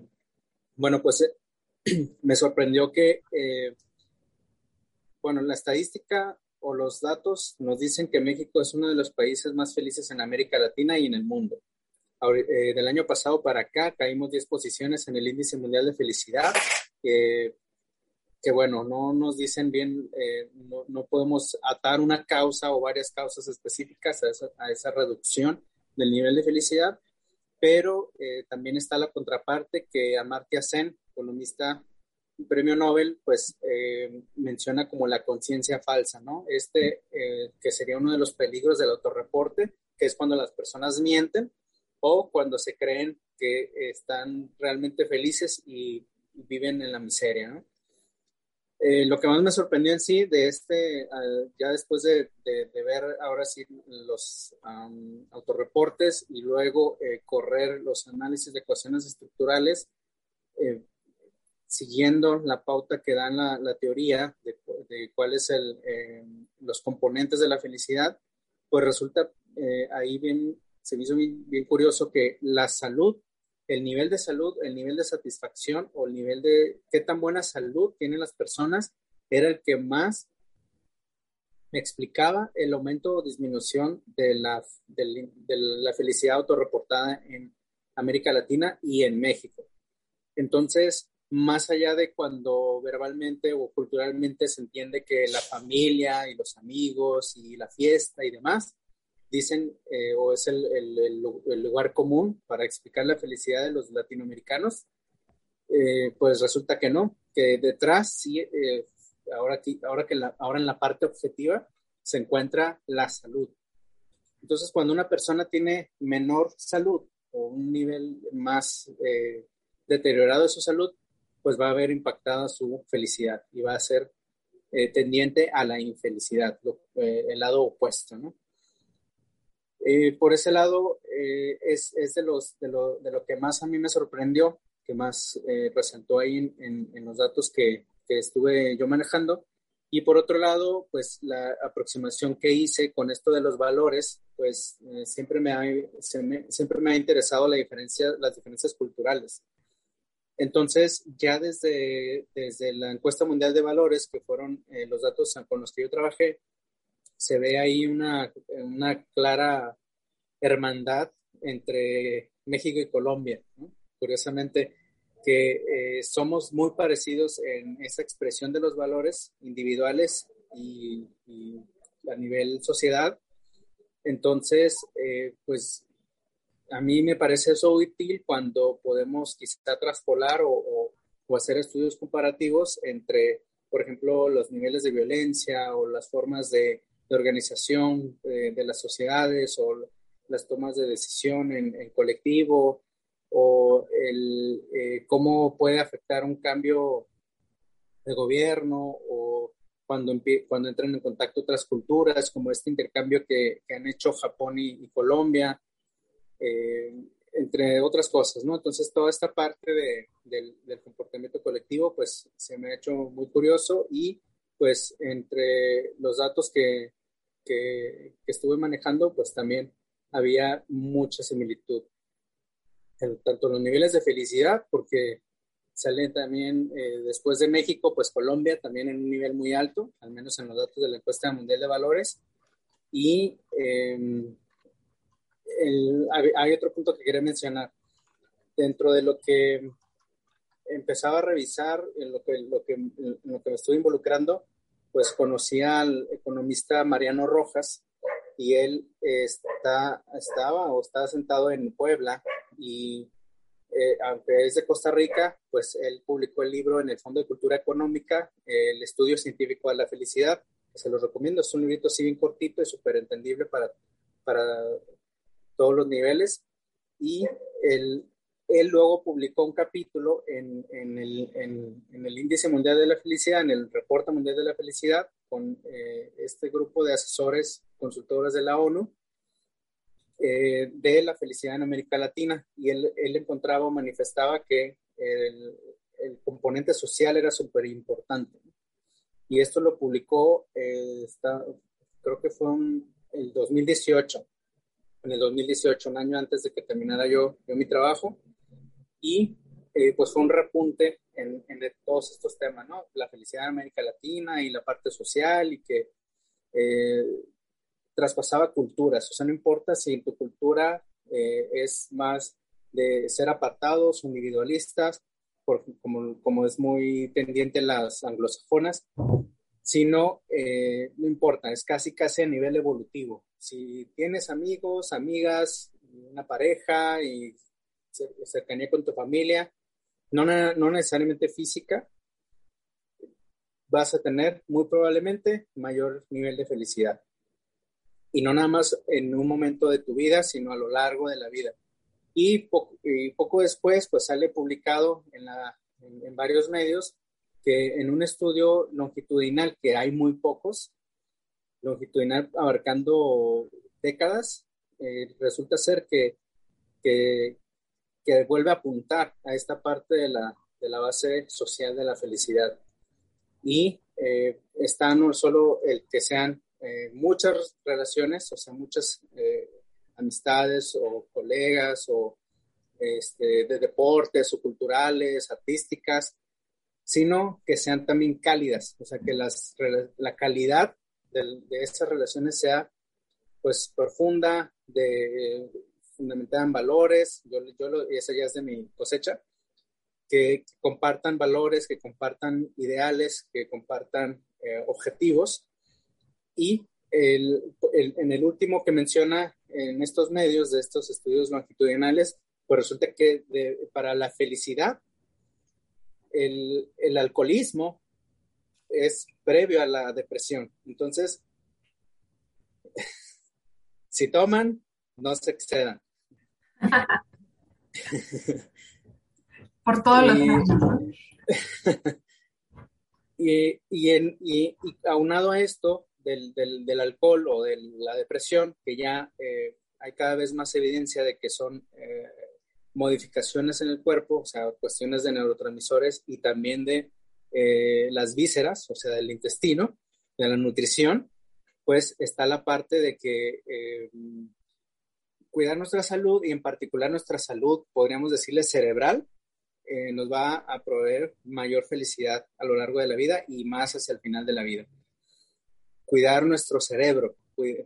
bueno, pues me sorprendió que, eh, bueno, la estadística o los datos nos dicen que México es uno de los países más felices en América Latina y en el mundo. Eh, del año pasado para acá caímos 10 posiciones en el índice mundial de felicidad, que bueno, no nos dicen bien, eh, no, podemos atar una causa o varias causas específicas a esa, a esa reducción del nivel de felicidad, pero eh, también está la contraparte que Amartya Sen, economista premio Nobel, pues eh, menciona como la conciencia falsa, ¿no? Este, eh, que sería uno de los peligros del autorreporte, que es cuando las personas mienten o cuando se creen que están realmente felices y viven en la miseria, ¿no? Eh, lo que más me sorprendió en sí de este, ya después de, ver ahora sí los autorreportes y luego correr los análisis de ecuaciones estructurales, siguiendo la pauta que dan la, la teoría de, de cuáles son eh, los componentes de la felicidad, pues resulta eh, ahí bien, se me hizo bien, bien, curioso que la salud, el nivel de salud, el nivel de satisfacción o el nivel de qué tan buena salud tienen las personas era el que más me explicaba el aumento o disminución de la, de, de la felicidad autorreportada en, América Latina y en México. Entonces, más allá de cuando verbalmente o culturalmente se entiende que la familia y los amigos y la fiesta y demás, dicen eh, o es el, el, lugar común para explicar la felicidad de los latinoamericanos, eh, pues resulta que no, que detrás sí, eh, ahora, ahora, que ahora en la parte objetiva se encuentra la salud. Entonces, cuando una persona tiene menor salud o un nivel más deteriorado de su salud, pues va a haber impactada su felicidad y va a ser tendiente a la infelicidad, el lado opuesto, ¿no? Eh, por ese lado, eh, es, es de, los, de, lo, de, lo, que más a mí me sorprendió, que más eh, presentó ahí en, en, los datos que, que, estuve yo manejando. Y por otro lado, pues la aproximación que hice con esto de los valores, pues siempre, me ha, siempre me ha interesado la diferencia, las diferencias culturales. Entonces, ya desde, desde la encuesta mundial de valores, que fueron los datos con los que yo trabajé, se ve ahí una, una clara hermandad entre México y Colombia. Curiosamente, que eh, somos muy parecidos en esa expresión de los valores individuales y, a nivel sociedad. Entonces, eh, pues a mí me parece eso útil cuando podemos quizá traspolar o, hacer estudios comparativos entre, por ejemplo, los niveles de violencia o las formas de de organización eh, de las sociedades o las tomas de decisión en, colectivo o el, eh, cómo puede afectar un cambio de gobierno o cuando, cuando entran en contacto otras culturas, como este intercambio que, han hecho Japón y, Colombia, eh, entre otras cosas, ¿no? Entonces, toda esta parte de, del, del, comportamiento colectivo, pues se me ha hecho muy curioso y pues entre los datos que, que, estuve manejando, pues también había mucha similitud. En, tanto los niveles de felicidad, porque salen también eh, después de México, pues Colombia también en un nivel muy alto, al menos en los datos de la encuesta mundial de valores. Y em, hay otro punto que quería mencionar. Dentro de lo que empezaba a revisar, en lo que, lo que, en lo que me estoy involucrando, pues conocí al economista Mariano Rojas y él está, estaba o estaba sentado en Puebla y eh, aunque es de Costa Rica, pues él publicó el libro en el Fondo de Cultura Económica, El Estudio Científico de la Felicidad, se lo recomiendo, es un librito así bien cortito y súper entendible para, para todos los niveles. Y el, él luego publicó un capítulo en, en, el, en, el, Índice Mundial de la Felicidad, en el Reporte Mundial de la Felicidad, con eh, este grupo de asesores, consultores de la ONU, eh, de la felicidad en América Latina. Y él, él encontraba o manifestaba que el, el componente social era súper importante. Y esto lo publicó, eh, está, creo que fue en el 2018 en el 2018, un año antes de que terminara yo, yo mi trabajo y eh, pues fue un repunte en, en, todos estos temas, ¿no? La felicidad en América Latina y la parte social y que eh, traspasaba culturas, o sea, no importa si tu cultura eh, es más de ser apartados, individualistas, por, como, como, es muy tendiente las anglosajonas, sino, no importa, es casi casi a nivel evolutivo. Si tienes amigos, amigas, una pareja y cercanía con tu familia, no, no necesariamente física, vas a tener muy probablemente mayor nivel de felicidad. Y no nada más en un momento de tu vida, sino a lo largo de la vida. Y poco, y poco después, pues sale publicado en, la, en, varios medios que en un estudio longitudinal, que hay muy pocos, longitudinal abarcando décadas, eh, resulta ser que, que, vuelve a apuntar a esta parte de la, de la base social de la felicidad. Y eh, está no solo el que sean eh, muchas relaciones, o sea, muchas eh, amistades o colegas o este, de deportes o culturales, artísticas, sino que sean también cálidas, o sea, que las, la calidad de, de estas relaciones sea pues profunda, de fundamentada en valores, yo, yo lo, esa ya es de mi cosecha, que compartan valores, que compartan ideales, que compartan eh, objetivos. Y el, en el último que menciona en estos medios de estos estudios longitudinales, pues resulta que para la felicidad, el, el alcoholismo es previo a la depresión. Entonces, si toman, no se excedan. Por todos los y, y, y, aunado a esto del, del, alcohol o de la depresión, que ya eh, hay cada vez más evidencia de que son eh, modificaciones en el cuerpo, o sea, cuestiones de neurotransmisores y también de eh, las vísceras, o sea, del intestino, de la nutrición, pues está la parte de que cuidar nuestra salud y en particular nuestra salud, podríamos decirle cerebral, eh, nos va a proveer mayor felicidad a lo largo de la vida y más hacia el final de la vida. Cuidar nuestro cerebro,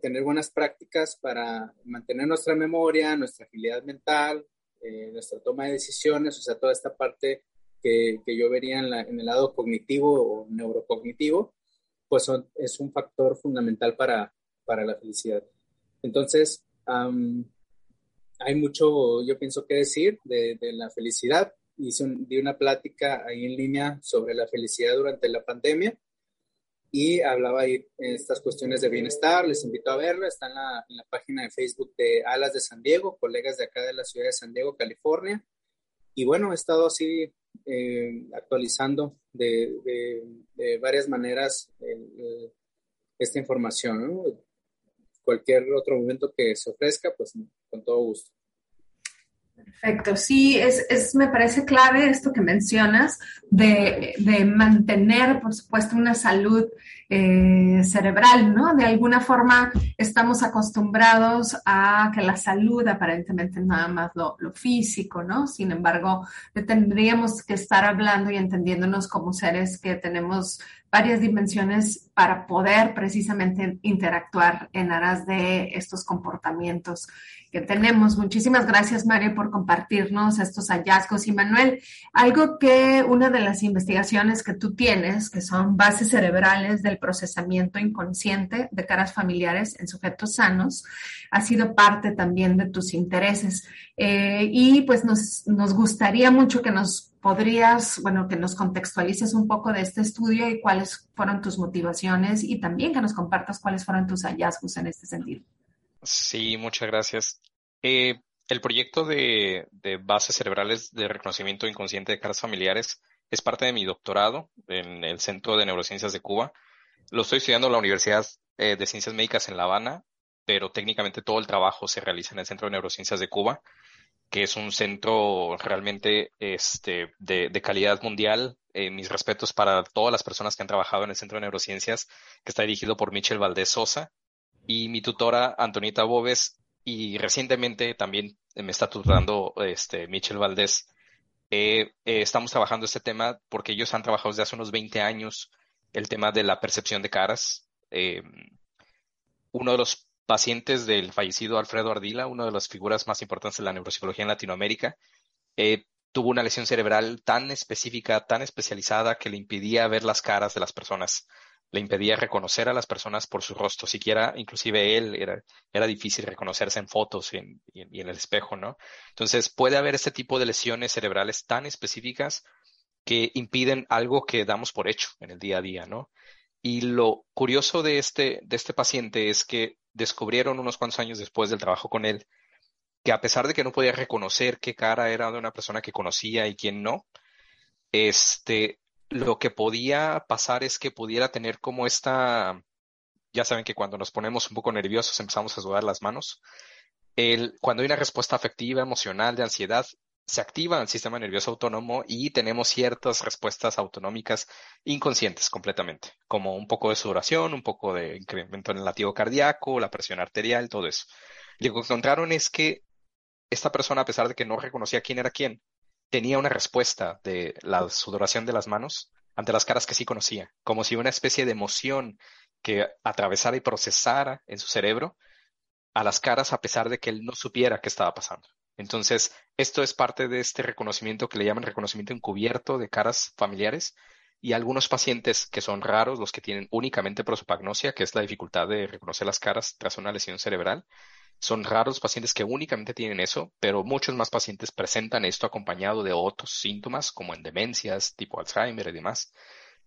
tener buenas prácticas para mantener nuestra memoria, nuestra agilidad mental, eh, nuestra toma de decisiones, o sea, toda esta parte que, que yo vería en, en, el lado cognitivo o neurocognitivo, pues es un factor fundamental para, para la felicidad. Entonces, hay mucho, yo pienso, que decir de, de la felicidad hice di una plática ahí en línea sobre la felicidad durante la pandemia y hablaba ahí estas cuestiones de bienestar. Les invito a verla, está en la, en la, página de Facebook de Alas de San Diego, colegas de acá de la ciudad de San Diego, California. Y bueno, he estado así eh, actualizando de, de, varias maneras esta información. Cualquier otro momento que se ofrezca, pues con todo gusto. Perfecto, sí, es, es, me parece clave esto que mencionas de, de mantener, por supuesto, una salud eh, cerebral, ¿no? De alguna forma estamos acostumbrados a que la salud aparentemente nada más lo, lo físico, ¿no? Sin embargo, tendríamos que estar hablando y entendiéndonos como seres que tenemos varias dimensiones para poder precisamente interactuar en aras de estos comportamientos que tenemos. Muchísimas gracias, Mario, por compartirnos estos hallazgos. Y Manuel, algo que una de las investigaciones que tú tienes, que son bases cerebrales del procesamiento inconsciente de caras familiares en sujetos sanos, ha sido parte también de tus intereses. Eh, y pues nos, nos gustaría mucho que nos podrías, bueno, que nos contextualices un poco de este estudio y cuáles fueron tus motivaciones y también que nos compartas cuáles fueron tus hallazgos en este sentido. Sí, muchas gracias. Eh, el proyecto de, bases cerebrales de reconocimiento inconsciente de caras familiares es parte de mi doctorado en el Centro de Neurociencias de Cuba. Lo estoy estudiando en la Universidad eh, de Ciencias Médicas en La Habana, pero técnicamente todo el trabajo se realiza en el Centro de Neurociencias de Cuba, que es un centro realmente este, de, calidad mundial. Eh, mis respetos para todas las personas que han trabajado en el Centro de Neurociencias, que está dirigido por Michel Valdés Sosa, y mi tutora Antonita Bobes y recientemente también me está tutorando este Michel Valdés. Eh, eh, estamos trabajando este tema porque ellos han trabajado desde hace unos 20 años el tema de la percepción de caras. Eh, uno de los pacientes del fallecido Alfredo Ardila, una de las figuras más importantes de la neuropsicología en Latinoamérica, tuvo una lesión cerebral tan específica, tan especializada que le impedía ver las caras de las personas le impedía reconocer a las personas por su rostro, siquiera inclusive él era, difícil reconocerse en fotos y en, el espejo, ¿no? Entonces puede haber este tipo de lesiones cerebrales tan específicas que impiden algo que damos por hecho en el día a día, ¿no? Y lo curioso de este, de este paciente es que descubrieron unos cuantos años después del trabajo con él que a pesar de que no podía reconocer qué cara era de una persona que conocía y quién no, este, lo que podía pasar es que pudiera tener como esta, ya saben que cuando nos ponemos un poco nerviosos empezamos a sudar las manos. El, cuando hay una respuesta afectiva, emocional, de ansiedad, se activa el sistema nervioso autónomo y tenemos ciertas respuestas autonómicas inconscientes completamente, como un poco de sudoración, un poco de incremento en el latido cardíaco, la presión arterial, todo eso. Lo que encontraron es que esta persona, a pesar de que no reconocía quién era quién, tenía una respuesta de la sudoración de las manos ante las caras que sí conocía, como si una especie de emoción que atravesara y procesara en su cerebro a las caras a pesar de que él no supiera qué estaba pasando. Entonces, esto es parte de este reconocimiento que le llaman reconocimiento encubierto de caras familiares y algunos pacientes que son raros, los que tienen únicamente prosopagnosia, que es la dificultad de reconocer las caras tras una lesión cerebral, son raros pacientes que únicamente tienen eso, pero muchos más pacientes presentan esto acompañado de otros síntomas como en demencias tipo Alzheimer y demás.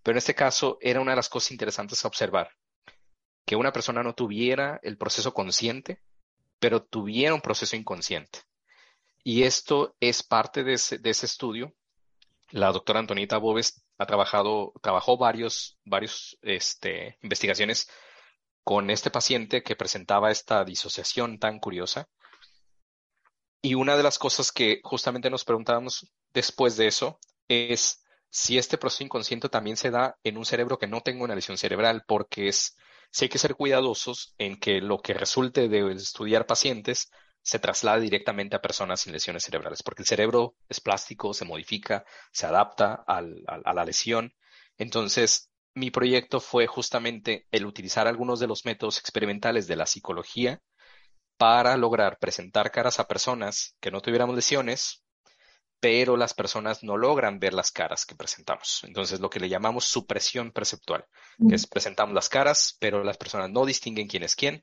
Pero en este caso era una de las cosas interesantes a observar, que una persona no tuviera el proceso consciente, pero tuviera un proceso inconsciente. Y esto es parte de ese, estudio. La doctora Antonita Bobes ha trabajado, trabajó varios, varios este, investigaciones con este paciente que presentaba esta disociación tan curiosa. Y una de las cosas que justamente nos preguntábamos después de eso es si este proceso inconsciente también se da en un cerebro que no tenga una lesión cerebral, porque es, si hay que ser cuidadosos en que lo que resulte de estudiar pacientes se traslade directamente a personas sin lesiones cerebrales, porque el cerebro es plástico, se modifica, se adapta a la lesión. Entonces, mi proyecto fue justamente el utilizar algunos de los métodos experimentales de la psicología para lograr presentar caras a personas que no tuviéramos lesiones, pero las personas no logran ver las caras que presentamos. Entonces, lo que le llamamos supresión perceptual, que es presentamos las caras, pero las personas no distinguen quién es quién,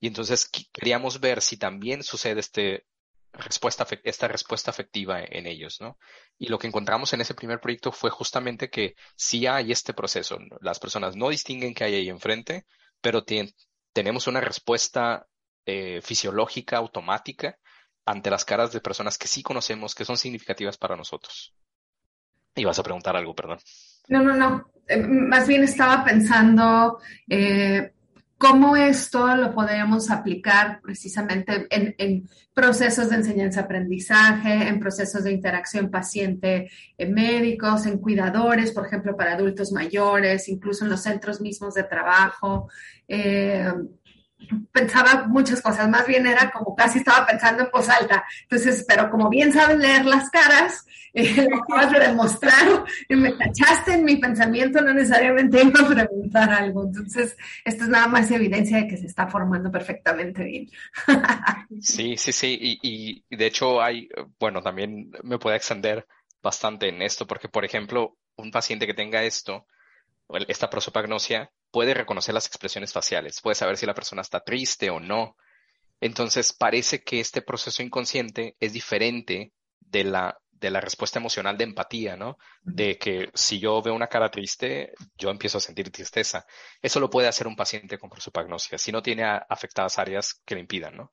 y entonces queríamos ver si también sucede este respuesta, esta respuesta afectiva en ellos, ¿no? Y lo que encontramos en ese primer proyecto fue justamente que sí hay este proceso. Las personas no distinguen qué hay ahí enfrente, pero tenemos una respuesta eh, fisiológica automática ante las caras de personas que sí conocemos, que son significativas para nosotros. Y vas a preguntar algo, perdón. No, no, no. Eh, más bien estaba pensando, eh, cómo esto lo podemos aplicar precisamente en, procesos de enseñanza-aprendizaje, en procesos de interacción paciente en médicos, en cuidadores, por ejemplo, para adultos mayores, incluso en los centros mismos de trabajo. Eh, pensaba muchas cosas, más bien era como casi estaba pensando en voz alta. Entonces, pero como bien sabes leer las caras, eh, lo acabas de demostrar, y me cachaste en mi pensamiento, no necesariamente iba a preguntar algo. Entonces, esto es nada más evidencia de que se está formando perfectamente bien. sí, sí, sí, y, y de hecho hay, bueno, también me puede extender bastante en esto, porque por ejemplo, un paciente que tenga esto, esta prosopagnosia, puede reconocer las expresiones faciales, puede saber si la persona está triste o no. Entonces, parece que este proceso inconsciente es diferente de la, de la respuesta emocional de empatía, ¿no? De que si yo veo una cara triste, yo empiezo a sentir tristeza. Eso lo puede hacer un paciente con prosopagnosia, si no tiene afectadas áreas que le impidan, ¿no?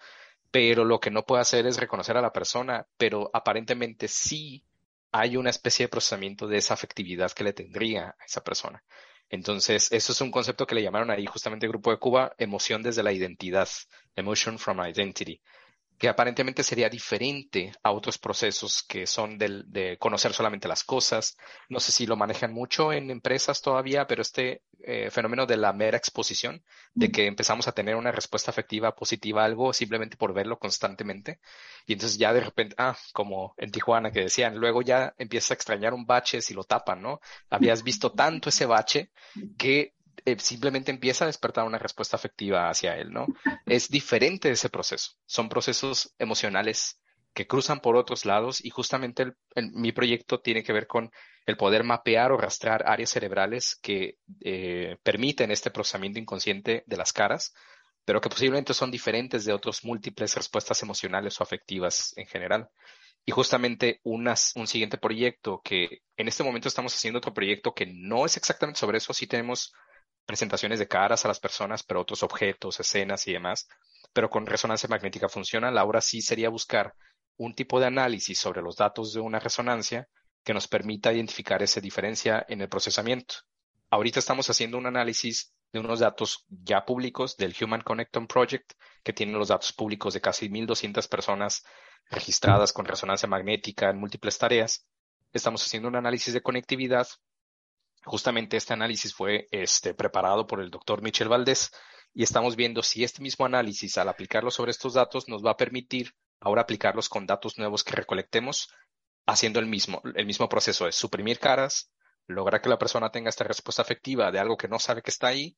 Pero lo que no puede hacer es reconocer a la persona, pero aparentemente sí hay una especie de procesamiento de esa afectividad que le tendría a esa persona. Entonces, eso es un concepto que le llamaron ahí justamente el Grupo de Cuba, emoción desde la identidad, emotion from identity que aparentemente sería diferente a otros procesos que son de conocer solamente las cosas. No sé si lo manejan mucho en empresas todavía, pero este eh, fenómeno de la mera exposición, de que empezamos a tener una respuesta afectiva positiva a algo simplemente por verlo constantemente. Y entonces ya de repente, ah, como en Tijuana que decían, luego ya empiezas a extrañar un bache si lo tapan, ¿no? Habías visto tanto ese bache que eh, simplemente empieza a despertar una respuesta afectiva hacia él, ¿no? Es diferente ese proceso. Son procesos emocionales que cruzan por otros lados y justamente mi proyecto tiene que ver con el poder mapear o rastrear áreas cerebrales que eh, permiten este procesamiento inconsciente de las caras, pero que posiblemente son diferentes de otras múltiples respuestas emocionales o afectivas en general. Y justamente un siguiente proyecto que en este momento estamos haciendo otro proyecto que no es exactamente sobre eso, sí tenemos presentaciones de caras a las personas, pero otros objetos, escenas y demás, pero con resonancia magnética funciona. Ahora sí sería buscar un tipo de análisis sobre los datos de una resonancia que nos permita identificar esa diferencia en el procesamiento. Ahorita estamos haciendo un análisis de unos datos ya públicos del Human Connectome Project, que tiene los datos públicos de casi 1.200 personas registradas con resonancia magnética en múltiples tareas. Estamos haciendo un análisis de conectividad Justamente este análisis fue este, preparado por el doctor Michel Valdés y estamos viendo si este mismo análisis, al aplicarlo sobre estos datos, nos va a permitir ahora aplicarlos con datos nuevos que recolectemos, haciendo el mismo, el mismo proceso de suprimir caras, lograr que la persona tenga esta respuesta afectiva de algo que no sabe que está ahí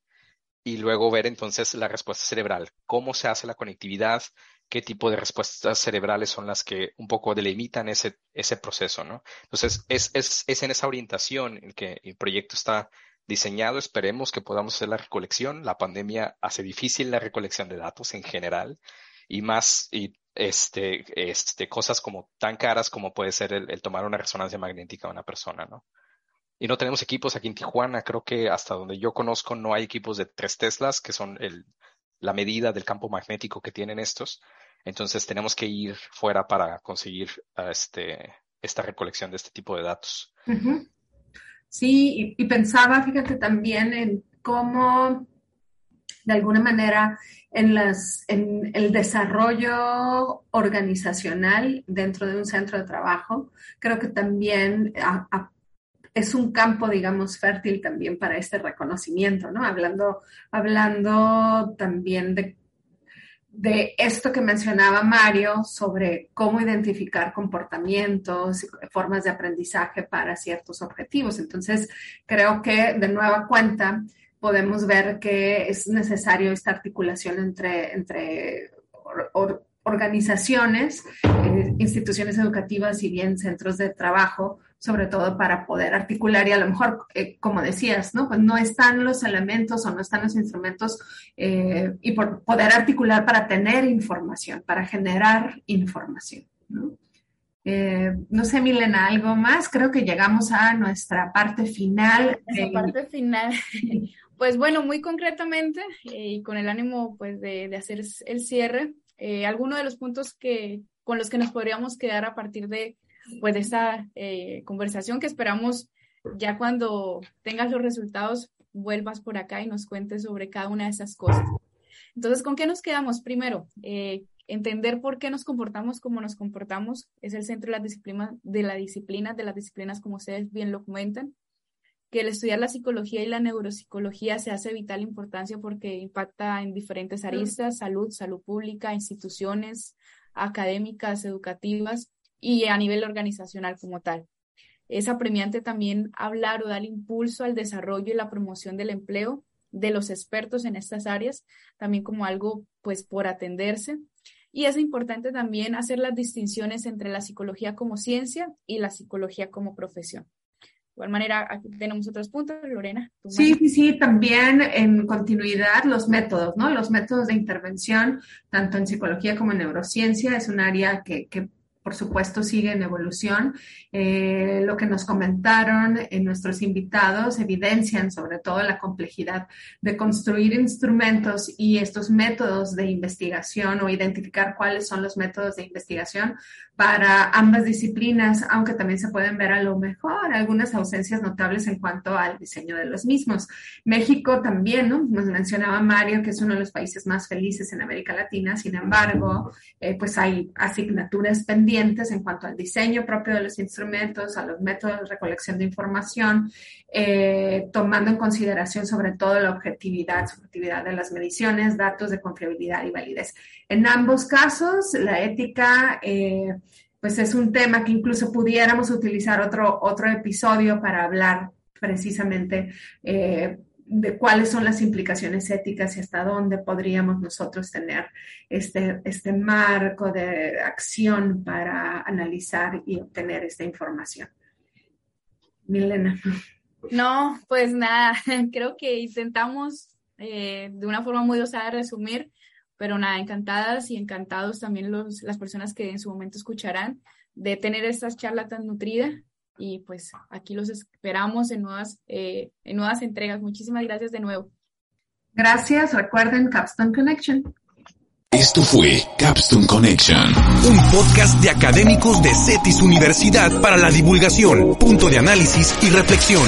y luego ver entonces la respuesta cerebral, cómo se hace la conectividad, qué tipo de respuestas cerebrales son las que un poco delimitan ese, ese proceso, ¿no? Entonces, es, es, es en esa orientación en que el proyecto está diseñado. Esperemos que podamos hacer la recolección. La pandemia hace difícil la recolección de datos en general y más y este, este, cosas como tan caras como puede ser el, el tomar una resonancia magnética a una persona, ¿no? Y no tenemos equipos aquí en Tijuana. Creo que hasta donde yo conozco no hay equipos de tres Teslas, que son el, la medida del campo magnético que tienen estos. Entonces tenemos que ir fuera para conseguir este, esta recolección de este tipo de datos. Sí, y, pensaba, fíjate también en cómo, de alguna manera, en, las, en el desarrollo organizacional dentro de un centro de trabajo, creo que también a, es un campo, digamos, fértil también para este reconocimiento, ¿no? Hablando, hablando también de, de esto que mencionaba Mario sobre cómo identificar comportamientos, formas de aprendizaje para ciertos objetivos. Entonces, creo que de nueva cuenta podemos ver que es necesario esta articulación entre, entre or, or, organizaciones, eh, instituciones educativas y bien centros de trabajo, sobre todo para poder articular y a lo mejor, eh, como decías, ¿no? Pues no están los elementos o no están los instrumentos eh, y por poder articular para tener información, para generar información, ¿no? Eh, no sé, Milena, algo más. Creo que llegamos a nuestra parte final. Nuestra parte final. Pues bueno, muy concretamente y con el ánimo pues de, de hacer el cierre, algunos de los puntos que, con los que nos podríamos quedar a partir de, pues, de esta eh, conversación que esperamos ya cuando tengas los resultados vuelvas por acá y nos cuentes sobre cada una de esas cosas. Entonces, ¿con qué nos quedamos? Primero, eh, entender por qué nos comportamos como nos comportamos es el centro de las disciplinas, de la disciplina, de las disciplinas como ustedes bien lo comentan que el estudiar la psicología y la neuropsicología se hace vital importancia porque impacta en diferentes aristas, salud, salud pública, instituciones académicas, educativas y a nivel organizacional como tal. Es apremiante también hablar o dar impulso al desarrollo y la promoción del empleo de los expertos en estas áreas, también como algo pues por atenderse. Y es importante también hacer las distinciones entre la psicología como ciencia y la psicología como profesión igual manera, aquí tenemos otros puntos, Lorena. Sí, sí, sí, también en continuidad los métodos, ¿no? Los métodos de intervención, tanto en psicología como en neurociencia, es un área que, que por supuesto, sigue en evolución. Eh, lo que nos comentaron en nuestros invitados evidencian sobre todo la complejidad de construir instrumentos y estos métodos de investigación o identificar cuáles son los métodos de investigación para ambas disciplinas, aunque también se pueden ver a lo mejor algunas ausencias notables en cuanto al diseño de los mismos. México también, ¿no? Nos mencionaba Mario que es uno de los países más felices en América Latina, sin embargo, eh, pues hay asignaturas en cuanto al diseño propio de los instrumentos, a los métodos de recolección de información, eh, tomando en consideración sobre todo la objetividad, subjetividad de las mediciones, datos de confiabilidad y validez. En ambos casos, la ética... Eh, pues es un tema que incluso pudiéramos utilizar otro, otro episodio para hablar precisamente eh, de cuáles son las implicaciones éticas y hasta dónde podríamos nosotros tener este, este marco de acción para analizar y obtener esta información. Milena. No, pues nada, creo que intentamos eh, de una forma muy osada resumir, pero nada, encantadas y encantados también los, las personas que en su momento escucharán de tener esta charla tan nutrida y pues aquí los esperamos en nuevas, eh, en nuevas entregas. Muchísimas gracias de nuevo. Gracias. Recuerden Capstone Connection. Esto fue Capstone Connection, un podcast de académicos de CETIS Universidad para la divulgación, punto de análisis y reflexión.